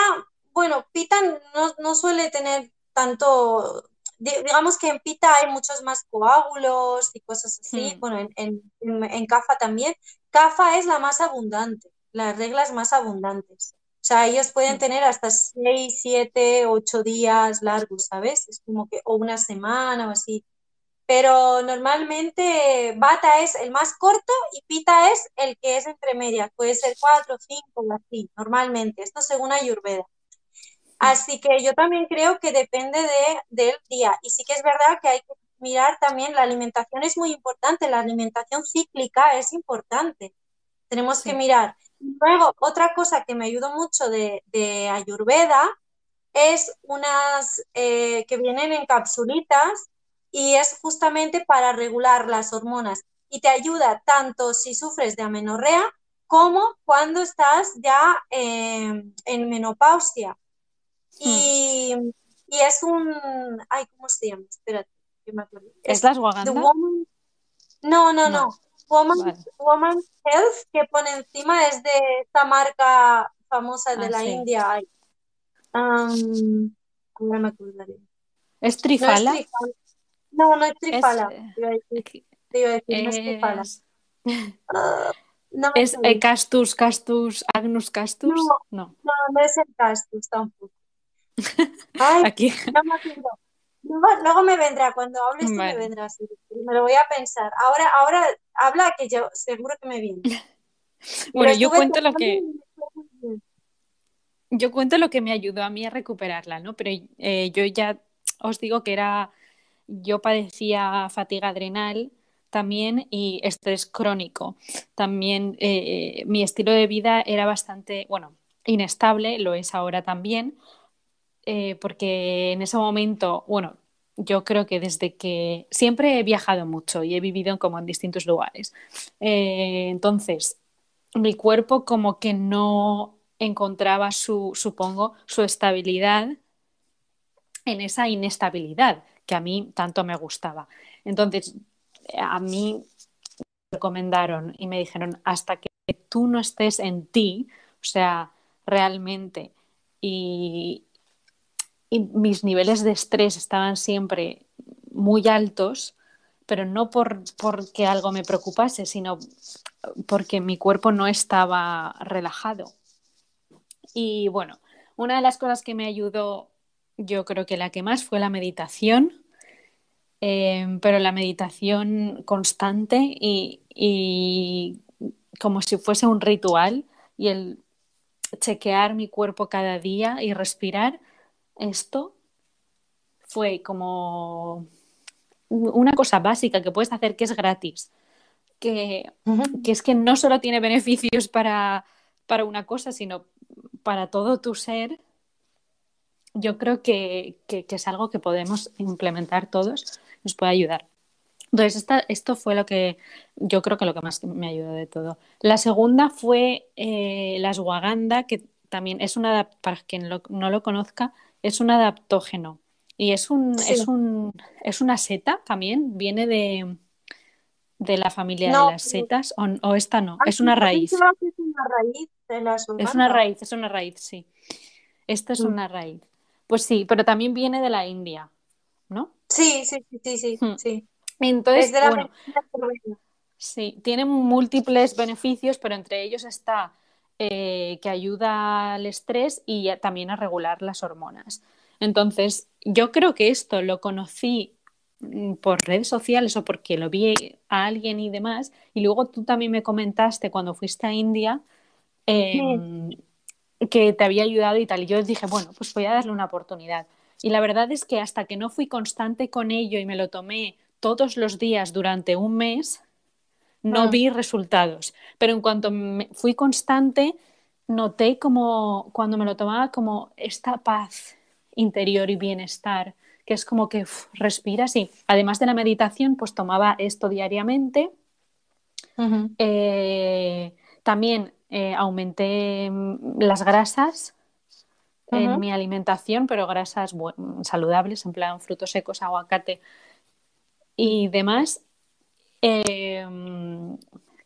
bueno, pita no, no suele tener tanto digamos que en pita hay muchos más coágulos y cosas así, hmm. bueno, en, en, CAFA también. CAFA es la más abundante, las reglas más abundantes. O sea, ellos pueden hmm. tener hasta 6, 7, 8 días largos, ¿sabes? Es como que, o una semana o así. Pero normalmente bata es el más corto y pita es el que es entre medias. Puede ser 4, 5 o así, normalmente. Esto según Ayurveda. Así que yo también creo que depende de, del día. Y sí que es verdad que hay que mirar también, la alimentación es muy importante, la alimentación cíclica es importante. Tenemos que mirar. Luego, otra cosa que me ayudó mucho de, Ayurveda es unas eh, que vienen en capsulitas y es justamente para regular las hormonas y te ayuda tanto si sufres de amenorrea como cuando estás ya eh, en menopausia. Hmm. Y, y, es un. Ay, ¿cómo se llama? Espérate, que me acuerdo.
¿Es, las No,
no, no. Woman, Health que pone encima es de esta marca famosa de ah, la India. Um, ahora me acordaré.
¿Es Trifala?
No, no, es Trifala. Es, te iba a decir, te iba a decir no es Trifala.
Uh, *laughs* no ¿Es eh, Castus, Castus, Agnus Castus?
No, no, no, no es el Castus tampoco. Ay, *laughs* Aquí. luego, me vendrá, cuando hables tú me vendrá, me lo voy a pensar. Ahora, ahora habla que yo seguro que me viene. *laughs*
bueno, yo cuento lo que yo cuento lo que me ayudó a mí a recuperarla, ¿no? Pero eh, yo ya os digo que era, yo padecía fatiga adrenal también y estrés crónico. También eh, mi estilo de vida era bastante, bueno, inestable, lo es ahora también, eh, porque en ese momento, bueno, yo creo que desde que siempre he viajado mucho y he vivido como en distintos lugares. Eh, entonces, mi cuerpo como que no encontraba su, supongo, su estabilidad en esa inestabilidad que a mí tanto me gustaba. Entonces, a mí me recomendaron y me dijeron, hasta que tú no estés en ti, o sea, realmente, y, y mis niveles de estrés estaban siempre muy altos, pero no por, porque algo me preocupase, sino porque mi cuerpo no estaba relajado. Y bueno, una de las cosas que me ayudó yo creo que la que más fue la meditación, em, pero la meditación constante y, y como si fuese un ritual y el chequear mi cuerpo cada día y respirar, esto fue como una cosa básica que puedes hacer que es gratis, que, que es que no solo tiene beneficios para, para, una cosa, sino para todo tu ser. Yo creo que, que, es algo que podemos implementar todos, nos puede ayudar. Entonces, esta, esto fue lo que yo creo que lo que más me ayudó de todo. La segunda fue eh, la ashwagandha, que también es una, para quien no lo conozca, es un adaptógeno. Y es, un, es, un, es una seta también, viene de, de la familia de las setas, o, esta no, es una raíz.
Es una raíz de la
Es una raíz, es una raíz, sí. Esta es mm. una raíz. Pues sí, pero también viene de la India, ¿no?
Sí, sí, sí, sí, sí.
Entonces, bueno, sí, tiene múltiples beneficios, pero entre ellos está eh, que ayuda al estrés y también a regular las hormonas. Entonces, yo creo que esto lo conocí mm, por redes sociales o porque lo vi a alguien y demás, y luego tú también me comentaste cuando fuiste a India em, que te había ayudado y tal, y yo dije, bueno, pues voy a darle una oportunidad. Y la verdad es que hasta que no fui constante con ello y me lo tomé todos los días durante un mes, no ah. vi resultados. Pero en cuanto fui constante, noté como cuando me lo tomaba como esta paz interior y bienestar, que es como que respiras y además de la meditación, pues tomaba esto diariamente. Eh, también eh, aumenté mm, las grasas en mi alimentación, pero grasas saludables, en plan frutos secos, aguacate y demás. Em,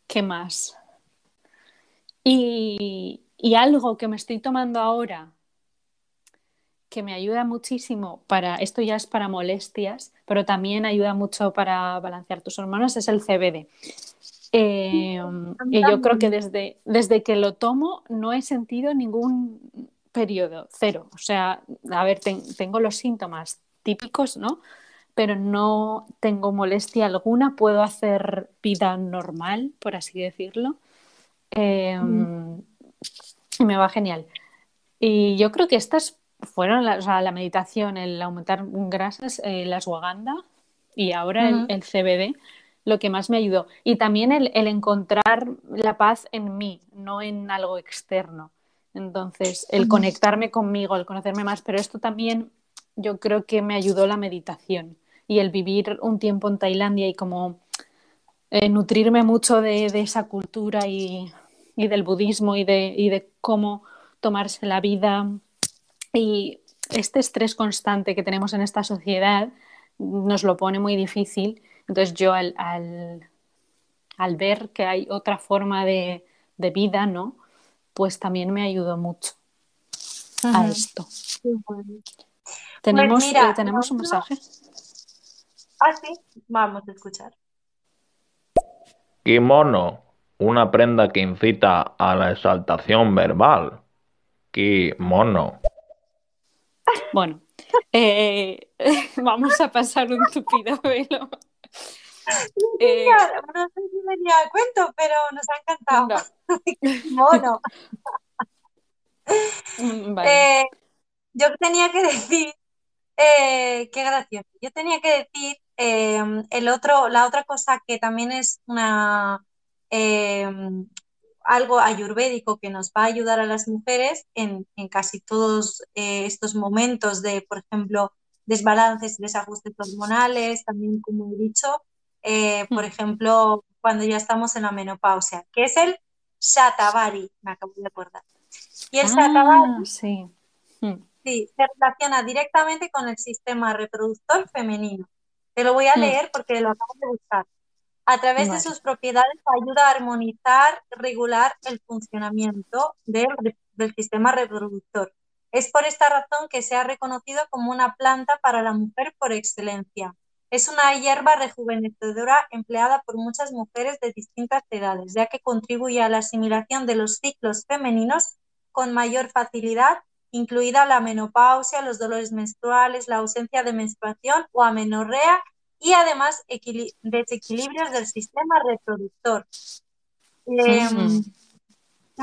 ¿Qué más? Y, y algo que me estoy tomando ahora que me ayuda muchísimo para, esto ya es para molestias, pero también ayuda mucho para balancear tus hormonas, es el CBD. Em, y yo creo que desde, desde que lo tomo no he sentido ningún periodo, cero. O sea, a ver, tengo los síntomas típicos, ¿no? Pero no tengo molestia alguna, puedo hacer vida normal, por así decirlo. Em, y me va genial. Y yo creo que estas fueron la, o sea, la meditación, el aumentar grasas, eh, la ashwagandha y ahora el, CBD, lo que más me ayudó. Y también el, encontrar la paz en mí, no en algo externo. Entonces, el conectarme conmigo, el conocerme más, pero esto también yo creo que me ayudó la meditación y el vivir un tiempo en Tailandia y como eh, nutrirme mucho de, esa cultura y, del budismo y de, y de cómo tomarse la vida y este estrés constante que tenemos en esta sociedad nos lo pone muy difícil. Entonces yo al, al, ver que hay otra forma de, vida, ¿no? Pues también me ayudó mucho a esto. ¿Tenemos, pues eh, ¿tenemos un mensaje?
Ah, sí, vamos a escuchar.
Kimono, una prenda que incita a la exaltación verbal. Kimono.
Bueno, eh, *laughs* vamos a pasar un tupido velo.
Eh, no sé si venía a cuento, pero nos ha encantado. *laughs* Mono. Mm, eh, yo tenía que decir, qué gracioso, yo tenía que decir el otro, la otra cosa que también es una algo ayurvédico que nos va a ayudar a las mujeres en, casi todos eh, estos momentos de, por ejemplo, desbalances y desajustes hormonales, también como he dicho, eh, por hmm. ejemplo, cuando ya estamos en la menopausia, que es el Shatavari, me acabo de acordar. Y el ah,
sí.
Hmm. sí, se relaciona directamente con el sistema reproductor femenino. Te lo voy a hmm. leer porque lo acabo de buscar a través de sus propiedades ayuda a armonizar, regular el funcionamiento del, sistema reproductor. Es por esta razón que se ha reconocido como una planta para la mujer por excelencia. Es una hierba rejuvenecedora empleada por muchas mujeres de distintas edades, ya que contribuye a la asimilación de los ciclos femeninos con mayor facilidad incluida la menopausia, los dolores menstruales, la ausencia de menstruación o amenorrea y además desequilibrios del sistema reproductor.
Em,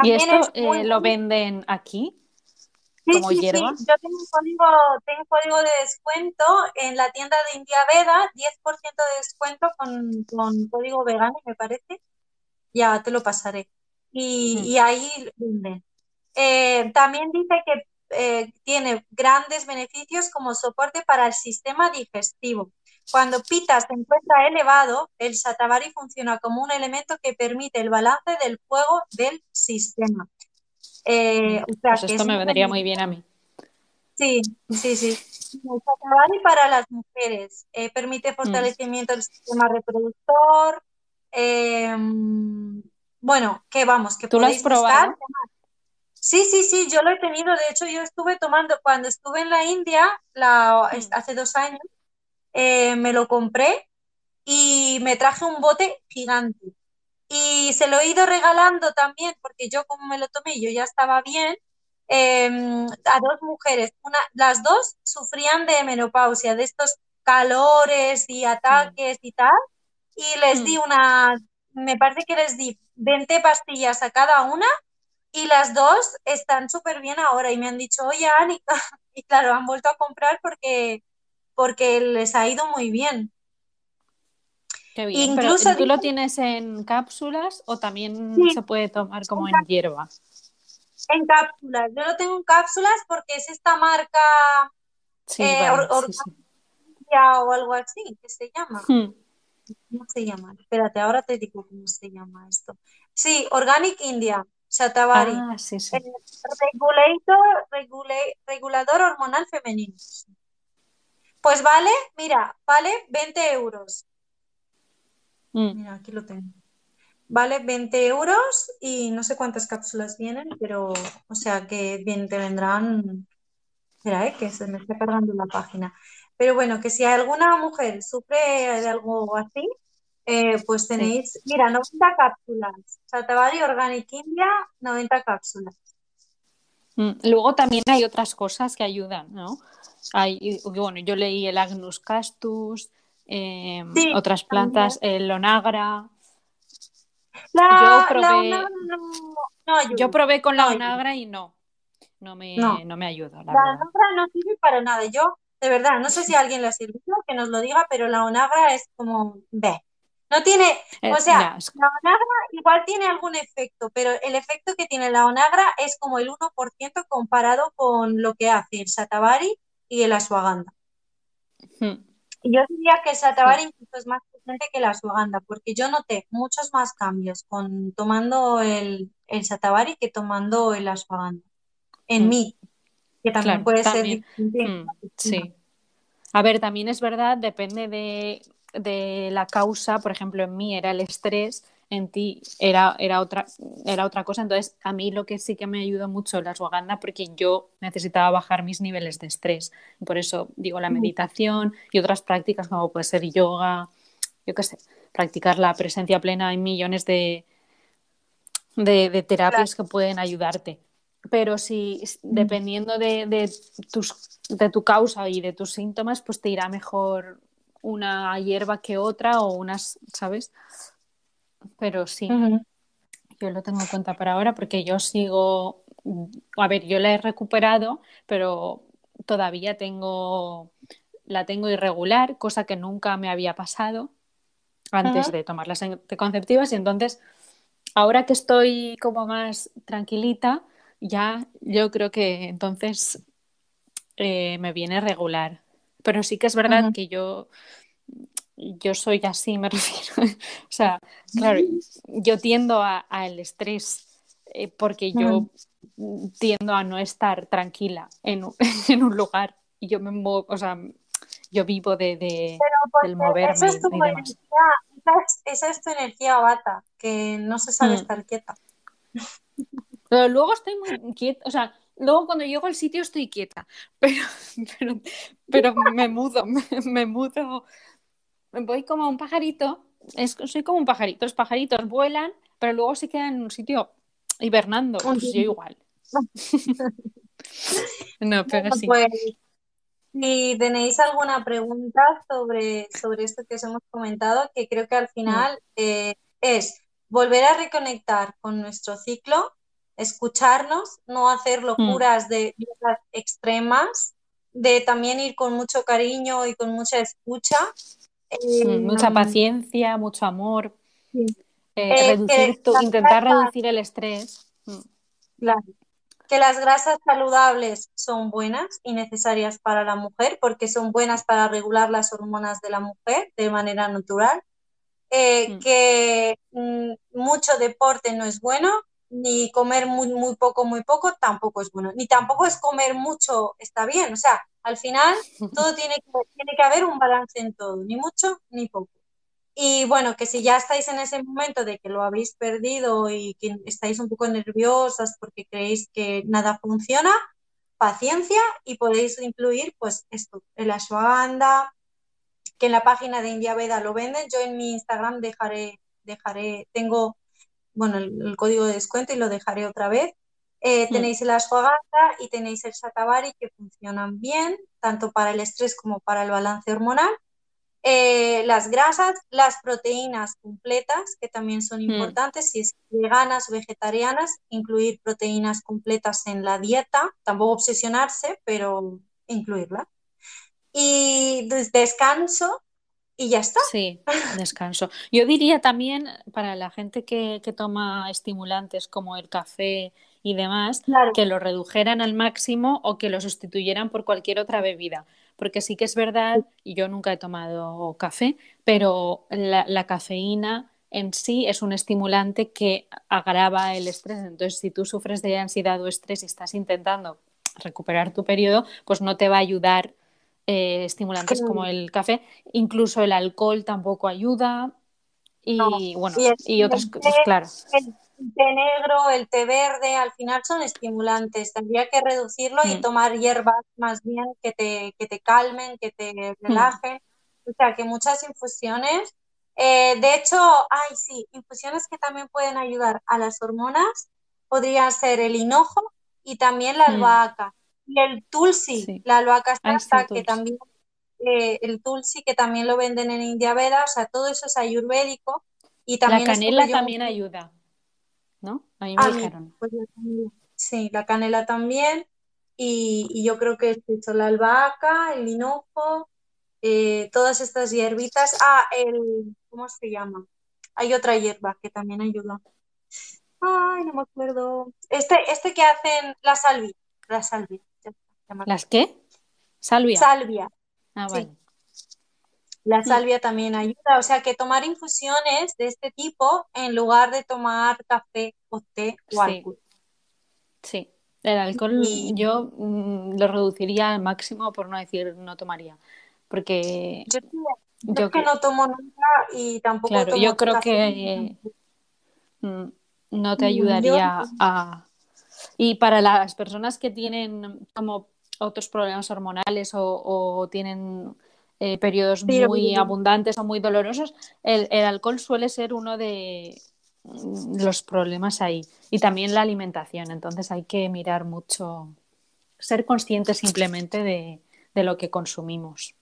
¿Y esto eh, lo venden aquí?
Sí, sí, sí, yo tengo un, código, tengo un código de descuento en la tienda de India Veda, 10% de descuento con, con, código vegano, me parece. Ya te lo pasaré. Y, mm. ahí venden. Eh, también dice que eh, tiene grandes beneficios como soporte para el sistema digestivo. Cuando Pita se encuentra elevado, el Shatavari funciona como un elemento que permite el balance del fuego del sistema.
Eh, pues esto me vendría muy bien a mí.
Sí, sí, sí. El Shatavari para las mujeres eh, permite mm. fortalecimiento del sistema reproductor. Em, bueno, que vamos, que
¿Tú lo has probado?
Sí, sí, sí, yo lo he tenido. De hecho, yo estuve tomando, cuando estuve en la India, la, mm. hace dos años, eh, me lo compré y me traje un bote gigante. Y se lo he ido regalando también, porque yo como me lo tomé, yo ya estaba bien, em, a dos mujeres. Una, las dos sufrían de menopausia, de estos calores y ataques y tal. Y les di mm. una, me parece que les di 20 pastillas a cada una y las dos están súper bien ahora y me han dicho, oye, Ani, *laughs* y claro, han vuelto a comprar porque porque les ha ido muy bien.
Qué bien. Incluso ¿Tú lo tienes en cápsulas o también se puede tomar como en hierba?
En cápsulas. Yo lo tengo en cápsulas porque es esta marca sí, eh, o algo así, que se llama. Hmm. ¿Cómo se llama? Espérate, ahora te digo cómo se llama esto. Sí, Organic India, Shatavari. Ah, sí, sí. Eh, regulador hormonal femenino. Pues vale, mira, vale 20 euros. Mm. Mira, aquí lo tengo. Vale 20 euros y no sé cuántas cápsulas vienen, pero, o sea, que bien te vendrán. Espera, eh, que se me está cargando la página. Pero bueno, que si alguna mujer sufre de algo así, eh, pues tenéis, mira, 90 cápsulas. Satavari Organic India, 90 cápsulas.
Mm, luego también hay otras cosas que ayudan, ¿no? Hay, bueno, yo leí el Agnus castus, em, otras plantas, el onagra. yo, probé, yo probé con la onagra y no, no me, no. me ayuda.
La, onagra no sirve para nada. Yo, de verdad, no sé si a alguien le ha servido que nos lo diga, pero la onagra es como, ve, no tiene, eh, o sea, la onagra igual tiene algún efecto, pero el efecto que tiene la onagra es como el 1% comparado con lo que hace el satavari y el ashwagandha. Hmm. Yo diría que el satavari incluso es más potente que el ashwagandha, porque yo noté muchos más cambios con tomando el, el satavari que tomando el ashwagandha. En hmm. mí, que también puede ser
hmm, Sí. A ver, también es verdad, depende de, de la causa, por ejemplo, en mí era el estrés en ti era, era, otra, era otra cosa. Entonces, a mí lo que sí que me ayudó mucho la ashwagandha porque yo necesitaba bajar mis niveles de estrés. Por eso digo la meditación y otras prácticas como puede ser yoga, yo qué sé, practicar la presencia plena en millones de, de, terapias que pueden ayudarte. Pero si dependiendo de, de, tus, de tu causa y de tus síntomas, pues te irá mejor una hierba que otra o unas, ¿sabes? pero sí, yo lo tengo en cuenta para ahora porque yo sigo, a ver, yo la he recuperado, pero todavía tengo, la tengo irregular, cosa que nunca me había pasado antes de tomar las anticonceptivas y entonces, ahora que estoy como más tranquilita, ya yo creo que entonces eh, me viene regular. Pero sí que es verdad que yo yo soy así, me *laughs* refiero. o sea, claro, yo tiendo al estrés eh, porque yo tiendo a no estar tranquila en, *laughs* en, un lugar y yo me muevo, o sea, yo vivo de, de del moverme esa es, tu
energía, esa, es, tu energía bata, que no se sabe mm. estar quieta.
Pero luego estoy muy quieta, o sea, luego cuando llego al sitio estoy quieta, *laughs* pero, pero, pero me mudo, me, me mudo voy como un pajarito, es, soy como un pajarito, los pajaritos vuelan, pero luego se quedan en un sitio hibernando, pues yo igual. *laughs* No, *laughs* pero sí.
Pues, si tenéis alguna pregunta sobre, sobre esto que os hemos comentado, que creo que al final eh, es volver a reconectar con nuestro ciclo, escucharnos, no hacer locuras de de extremas, de también ir con mucho cariño y con mucha escucha.
mucha em, paciencia, mucho amor. Eh, eh, intentar reducir el estrés. Mm.
Claro. Que las grasas saludables son buenas y necesarias para la mujer porque son buenas para regular las hormonas de la mujer de manera natural. Eh, mm. Que mm, mucho deporte no es bueno, ni comer muy, muy poco, muy poco tampoco es bueno, ni tampoco es comer mucho está bien. O sea, al final *laughs* todo tiene que, tiene que haber un balance en todo, ni mucho ni poco. Y bueno, que si ya estáis en ese momento de que lo habéis perdido y que estáis un poco nerviosas porque creéis que nada funciona, paciencia y podéis incluir pues esto, el ashwagandha, que en la página de India Veda lo venden. Yo en mi Instagram dejaré, dejaré, tengo, bueno, el, código de descuento y lo dejaré otra vez. Eh, mm. Tenéis el ashwagandha y tenéis el shatavari que funcionan bien, tanto para el estrés como para el balance hormonal. Eh, las grasas, las proteínas completas, que también son mm. importantes, si es veganas o vegetarianas, incluir proteínas completas en la dieta, tampoco obsesionarse, pero incluirla. Y descanso y ya está.
Sí, *laughs* descanso. Yo diría también para la gente que, toma estimulantes como el café y demás, que lo redujeran al máximo o que lo sustituyeran por cualquier otra bebida porque sí que es verdad, y yo nunca he tomado café, pero la, cafeína en sí es un estimulante que agrava el estrés. Entonces, si tú sufres de ansiedad o estrés y estás intentando recuperar tu periodo, pues no te va a ayudar eh, estimulantes como el café. Incluso el alcohol tampoco ayuda. Y bueno, y, otras cosas, claro
té negro, el té verde, al final son estimulantes. Tendría que reducirlo y mm. tomar hierbas más bien que te, que te calmen, que te mm. relajen. O sea, que muchas infusiones. Eh, de hecho, ay, sí, infusiones que también pueden ayudar a las hormonas podrían ser el hinojo y también la mm. Y el tulsi, la albahaca hasta que también, eh, el tulsi que también lo venden en India Veda, o sea, todo eso es ayurvédico. Y también
la canela también ayuda. ¿no? A mí me dijeron.
Pues sí, la canela también. Y, yo creo que hecho la albahaca, el hinojo, eh, todas estas hierbitas. Ah, el, ¿cómo se llama? Hay otra hierba que también ayuda. Ay, no me acuerdo. Este, este que hacen la salvia. La salvia.
¿Las qué? Salvia.
Salvia. Ah, vale. La salvia también ayuda, o sea que tomar infusiones de este tipo en lugar de tomar café o té o alcohol.
Sí, el alcohol yo mm, lo reduciría al máximo por no decir no tomaría, porque
yo, que no tomo nunca y tampoco
claro, yo creo que mm, no te ayudaría a y para las personas que tienen como otros problemas hormonales o tienen eh, periodos muy abundantes o muy dolorosos, el, alcohol suele ser uno de mm, los problemas ahí. Y también la alimentación. Entonces hay que mirar mucho, ser conscientes simplemente de, lo que consumimos.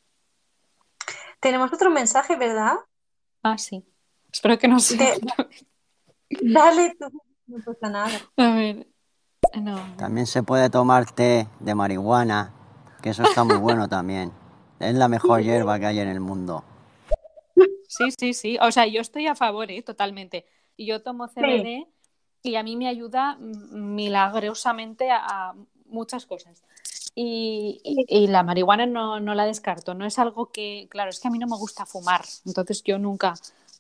Tenemos otro mensaje, ¿verdad?
Ah, sí. Espero que no sea.
Dale tú, no pasa nada.
A ver.
También se puede tomar té de marihuana, que eso está muy bueno también. Es la mejor *laughs* hierba que hay en el mundo.
Sí, sí, sí. O sea, yo estoy a favor, ¿eh? totalmente. Yo tomo CBD y a mí me ayuda milagrosamente a, muchas cosas. Y, la marihuana no, la descarto. No es algo que, claro, es que a mí no me gusta fumar. Entonces yo nunca.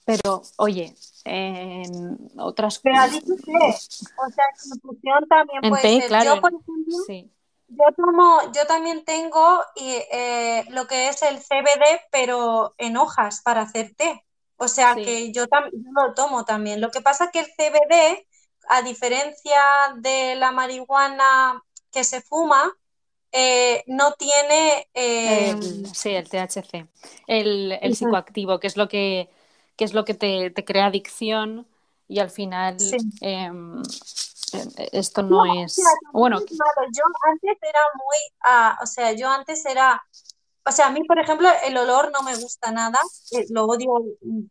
Pero, oye, en otras
cosas. Pero has dicho O sea, en función también puede ser.
Claro,
yo, por ejemplo, sí. Yo tomo, yo también tengo eh, lo que es el CBD, pero en hojas para hacer té. O sea que yo, también lo tomo también. Lo que pasa es que el CBD, a diferencia de la marihuana que se fuma, eh, no tiene...
Eh, sí, el THC, el, psicoactivo, que es lo que, es lo que te, crea adicción y al final em, eh, esto no, es. bueno,
yo antes era muy, ah, o sea, yo antes era, o sea, a mí, por ejemplo, el olor no me gusta nada, eh, lo odio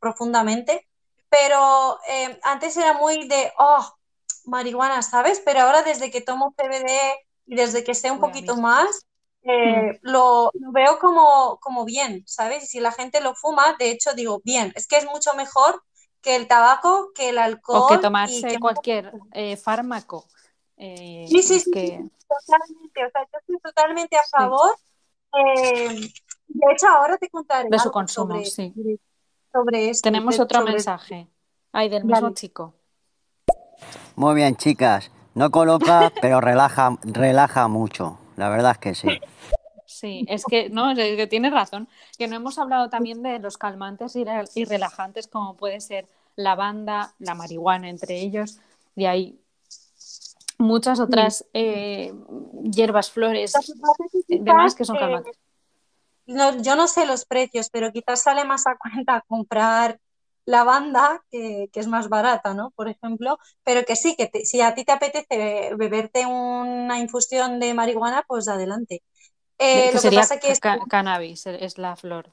profundamente, pero eh, antes era muy de, oh, marihuana, ¿sabes? Pero ahora desde que tomo CBD y desde que sé un poquito más, mm. lo, veo como, como bien, ¿sabes? Y si la gente lo fuma, de hecho digo, bien, es que es mucho mejor que el tabaco, que el alcohol.
O que tomarse cualquier eh, fármaco.
Eh, sí, sí, sí, totalmente. O sea, yo estoy totalmente a favor. Eh, de hecho, ahora te contaré.
De su consumo, sobre, sí.
Sobre esto.
Tenemos otro mensaje. Ay, del mismo chico.
Muy bien, chicas. No coloca, *laughs* pero relaja, relaja mucho. La verdad es que sí.
Sí, es que no, es que tienes razón. Que no hemos hablado también de los calmantes y, relajantes, como puede ser la banda, la marihuana entre ellos, y hay muchas otras eh, hierbas, flores, demás que son calmantes.
yo no sé los precios, pero quizás sale más a cuenta comprar lavanda, que, que es más barata, ¿no? Por ejemplo, pero que sí, que si a ti te apetece beberte una infusión de marihuana, pues adelante.
Eh, lo que pasa que es... cannabis es la flor,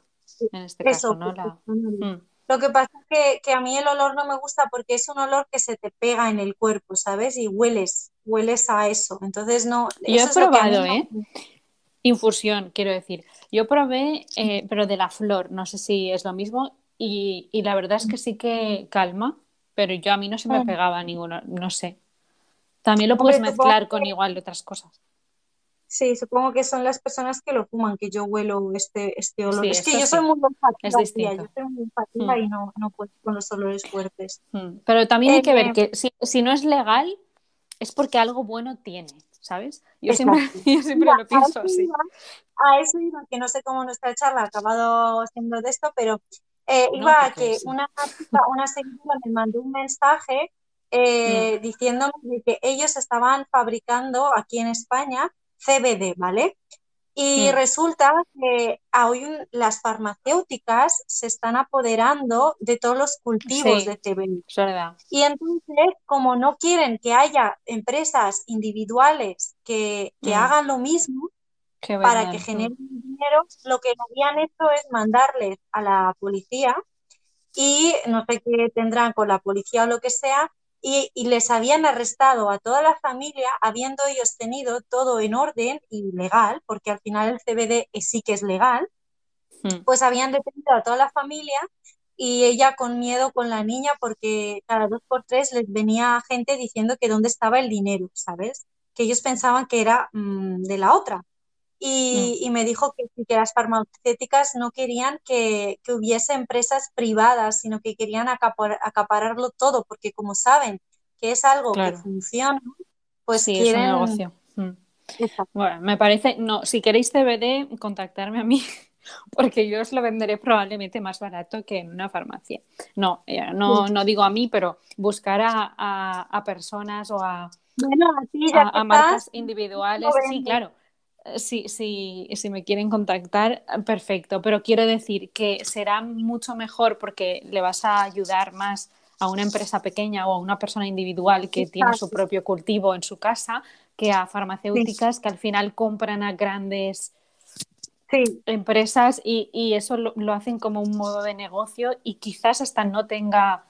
en este caso, ¿no?
Mm. Lo que pasa es que, a mí el olor no me gusta porque es un olor que se te pega en el cuerpo, ¿sabes? Y hueles, hueles a eso. Entonces no...
Yo he probado, ¿eh? Infusión, quiero decir. Yo probé, eh, pero de la flor, no sé si es lo mismo, y, la verdad es que sí que calma, pero yo a mí no se me pegaba ninguno, no sé. También lo puedes mezclar con igual de otras cosas.
Sí, supongo que son las personas que lo fuman, que yo huelo este, este olor. es que yo soy muy olfativa, yo soy muy olfativa mm. y no, no puedo con los olores fuertes.
Mm. Pero también hay que ver eh, que si, si, no es legal, es porque algo bueno tiene, ¿sabes? Yo siempre, *laughs* yo siempre lo pienso así.
a eso iba, que no sé cómo nuestra charla ha acabado siendo de esto, pero eh, iba a que una, una seguidora me mandó un mensaje eh, mm. diciéndome que ellos estaban fabricando aquí en España CBD, ¿vale? Y resulta que hoy las farmacéuticas se están apoderando de todos los cultivos de CBD. Y entonces, como no quieren que haya empresas individuales que, mm. hagan lo mismo para que generen dinero, lo que habían hecho es mandarles a la policía y no sé qué tendrán con la policía o lo que sea, y, les habían arrestado a toda la familia, habiendo ellos tenido todo en orden y legal, porque al final el CBD sí que es legal, hmm. pues habían detenido a toda la familia y ella con miedo con la niña porque cada dos por tres les venía gente diciendo que dónde estaba el dinero, ¿sabes? Que ellos pensaban que era mm, de la otra. Y, mm. me dijo que, que, las farmacéuticas no querían que, hubiese empresas privadas, sino que querían acapararlo todo, porque como saben que es algo que funciona, pues sí, quieren... Es un negocio.
Mm. Bueno, me parece, no, si queréis CBD, contactarme a mí, *laughs* porque yo os lo venderé probablemente más barato que en una farmacia. No, eh, no, no digo a mí, pero buscar a, personas o a, a, marcas individuales. Sí, claro si, si, si, me quieren contactar, perfecto, pero quiero decir que será mucho mejor porque le vas a ayudar más a una empresa pequeña o a una persona individual que tiene su propio cultivo en su casa que a farmacéuticas que al final compran a grandes empresas y, eso lo, hacen como un modo de negocio y quizás hasta no tenga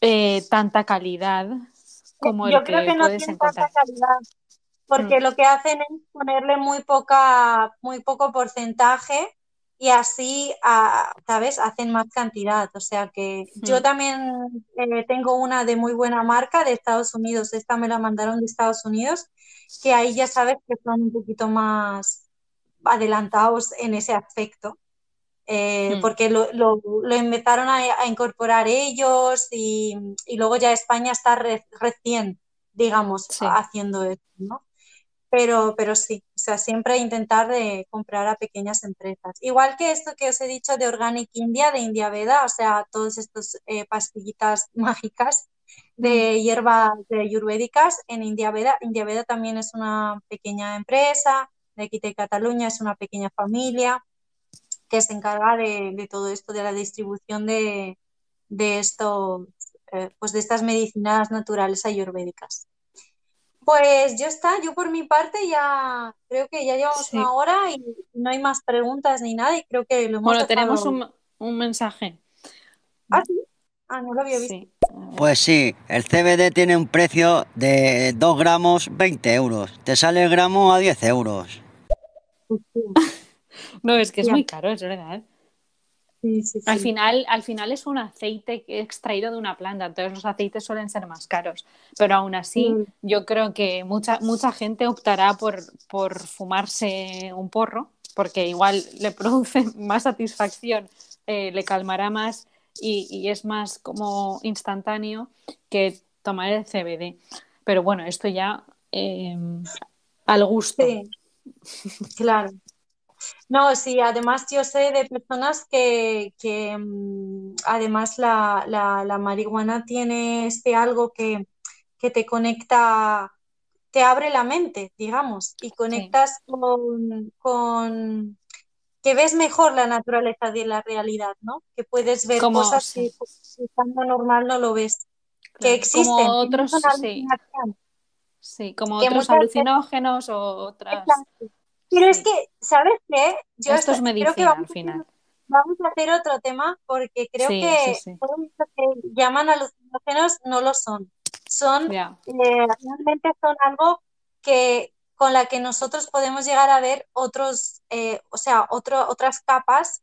eh, tanta calidad como el que, puedes encontrar
porque mm. lo que hacen es ponerle muy poca, muy poco porcentaje y así, ¿sabes? Hacen más cantidad. O sea que yo mm. también eh, tengo una de muy buena marca de Estados Unidos. Esta me la mandaron de Estados Unidos, que ahí ya sabes que son un poquito más adelantados en ese aspecto. Eh, mm. Porque lo, lo, empezaron a, incorporar ellos y, luego ya España está recién, digamos, haciendo esto, ¿no? Pero, pero sí, o sea, siempre intentar de comprar a pequeñas empresas. Igual que esto que os he dicho de Organic India, de India Veda, o sea, todos estos eh, pastillitas *laughs* mágicas de hierbas ayurvédicas en India Veda. India Veda también es una pequeña empresa, de aquí de Cataluña es una pequeña familia que se encarga de, todo esto, de la distribución de, de estos eh, pues de estas medicinas naturales ayurvédicas. Pues ya está, yo por mi parte ya creo que ya llevamos una hora y no hay más preguntas ni nada y creo que lo hemos
Bueno, tenemos un, mensaje.
Ah, sí. Ah, no lo había visto.
Pues sí, el CBD tiene un precio de 2 gramos 20 euros. Te sale el gramo a 10 euros. *laughs*
no, es que es muy caro, es verdad. Al, final, al final es un aceite extraído de una planta, entonces los aceites suelen ser más caros, pero aún así mm. yo creo que mucha, mucha gente optará por, por fumarse un porro, porque igual le *laughs* produce más satisfacción, eh, le calmará más y, es más como instantáneo que tomar el CBD. Pero bueno, esto ya eh, al gusto.
Claro. No, sí, además yo sé de personas que, mm, además la, marihuana tiene este algo que, te conecta, te abre la mente, digamos, y conectas con, que ves mejor la naturaleza de la realidad, ¿no? Que puedes ver cosas que estando normal no lo ves, que existen.
Como otros, sí. como otros alucinógenos o otras...
Pero es que, ¿sabes qué?
Yo Esto es medicina creo que vamos, al final.
Vamos a hacer otro tema porque creo que todos los que llaman alucinógenos no lo son. Son, eh, realmente son algo que con la que nosotros podemos llegar a ver otros, eh, o sea, otro, otras capas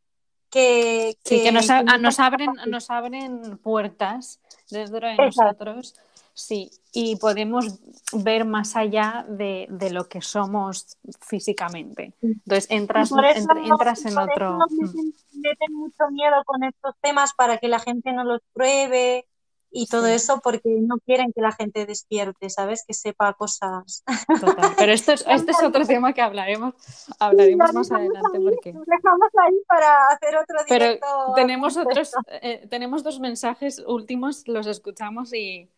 que,
que, nos, nos, abren, nos abren puertas dentro de nosotros Sí, y podemos ver más allá de, de lo que somos físicamente. Entonces entras, entras en otro...
Mm. meten, mucho miedo con estos temas para que la gente no los pruebe y todo eso porque no quieren que la gente despierte, ¿sabes? Que sepa cosas.
Total. Pero esto es, *laughs* este es otro tema que hablaremos, hablaremos más adelante. porque...
dejamos ahí para hacer otro directo.
Pero tenemos, otros, eh, tenemos dos mensajes últimos, los escuchamos y,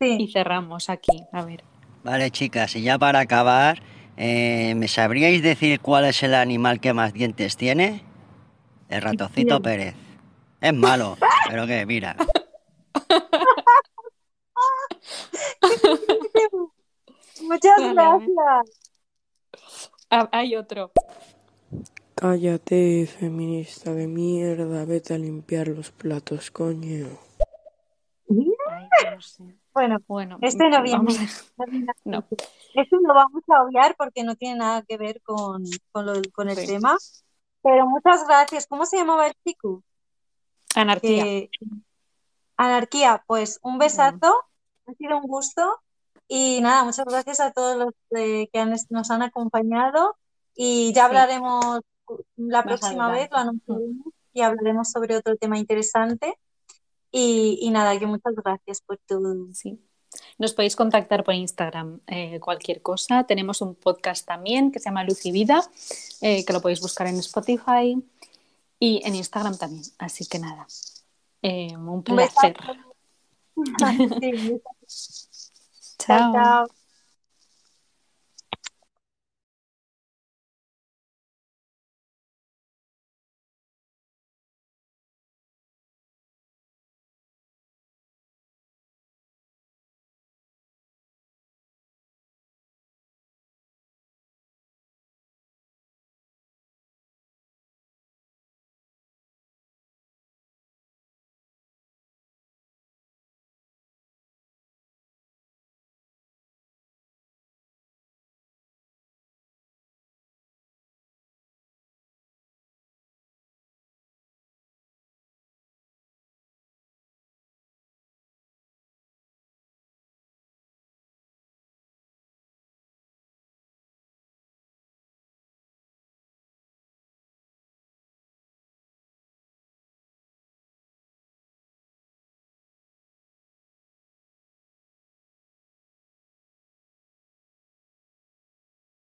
y cerramos aquí, a ver.
Vale, chicas, y ya para acabar, eh, ¿me sabríais decir cuál es el animal que más dientes tiene? El ratoncito Pérez. Es malo, *laughs* pero que, mira. *laughs*
Muchas gracias.
Ah, hay otro.
Cállate, feminista de mierda, vete a limpiar los platos, coño.
Ay, no sé. Bueno, bueno este *laughs* no viene. *laughs* No. Este lo vamos a obviar porque no tiene nada que ver con, con, el tema. Pero muchas gracias. ¿Cómo se llamaba el chico?
Anarquía.
Anarquía, pues un besazo. Ha sido un gusto. Y nada, muchas gracias a todos los que nos han acompañado. Y ya hablaremos la próxima vez, lo anunciaremos y hablaremos sobre otro tema interesante. Y, nada, que muchas gracias por todo.
Sí. Nos podéis contactar por Instagram eh, cualquier cosa. Tenemos un podcast también que se llama Luz y Vida, eh, que lo podéis buscar en Spotify y en Instagram también. Así que nada, eh, un placer. *laughs* *laughs*
chao. chao.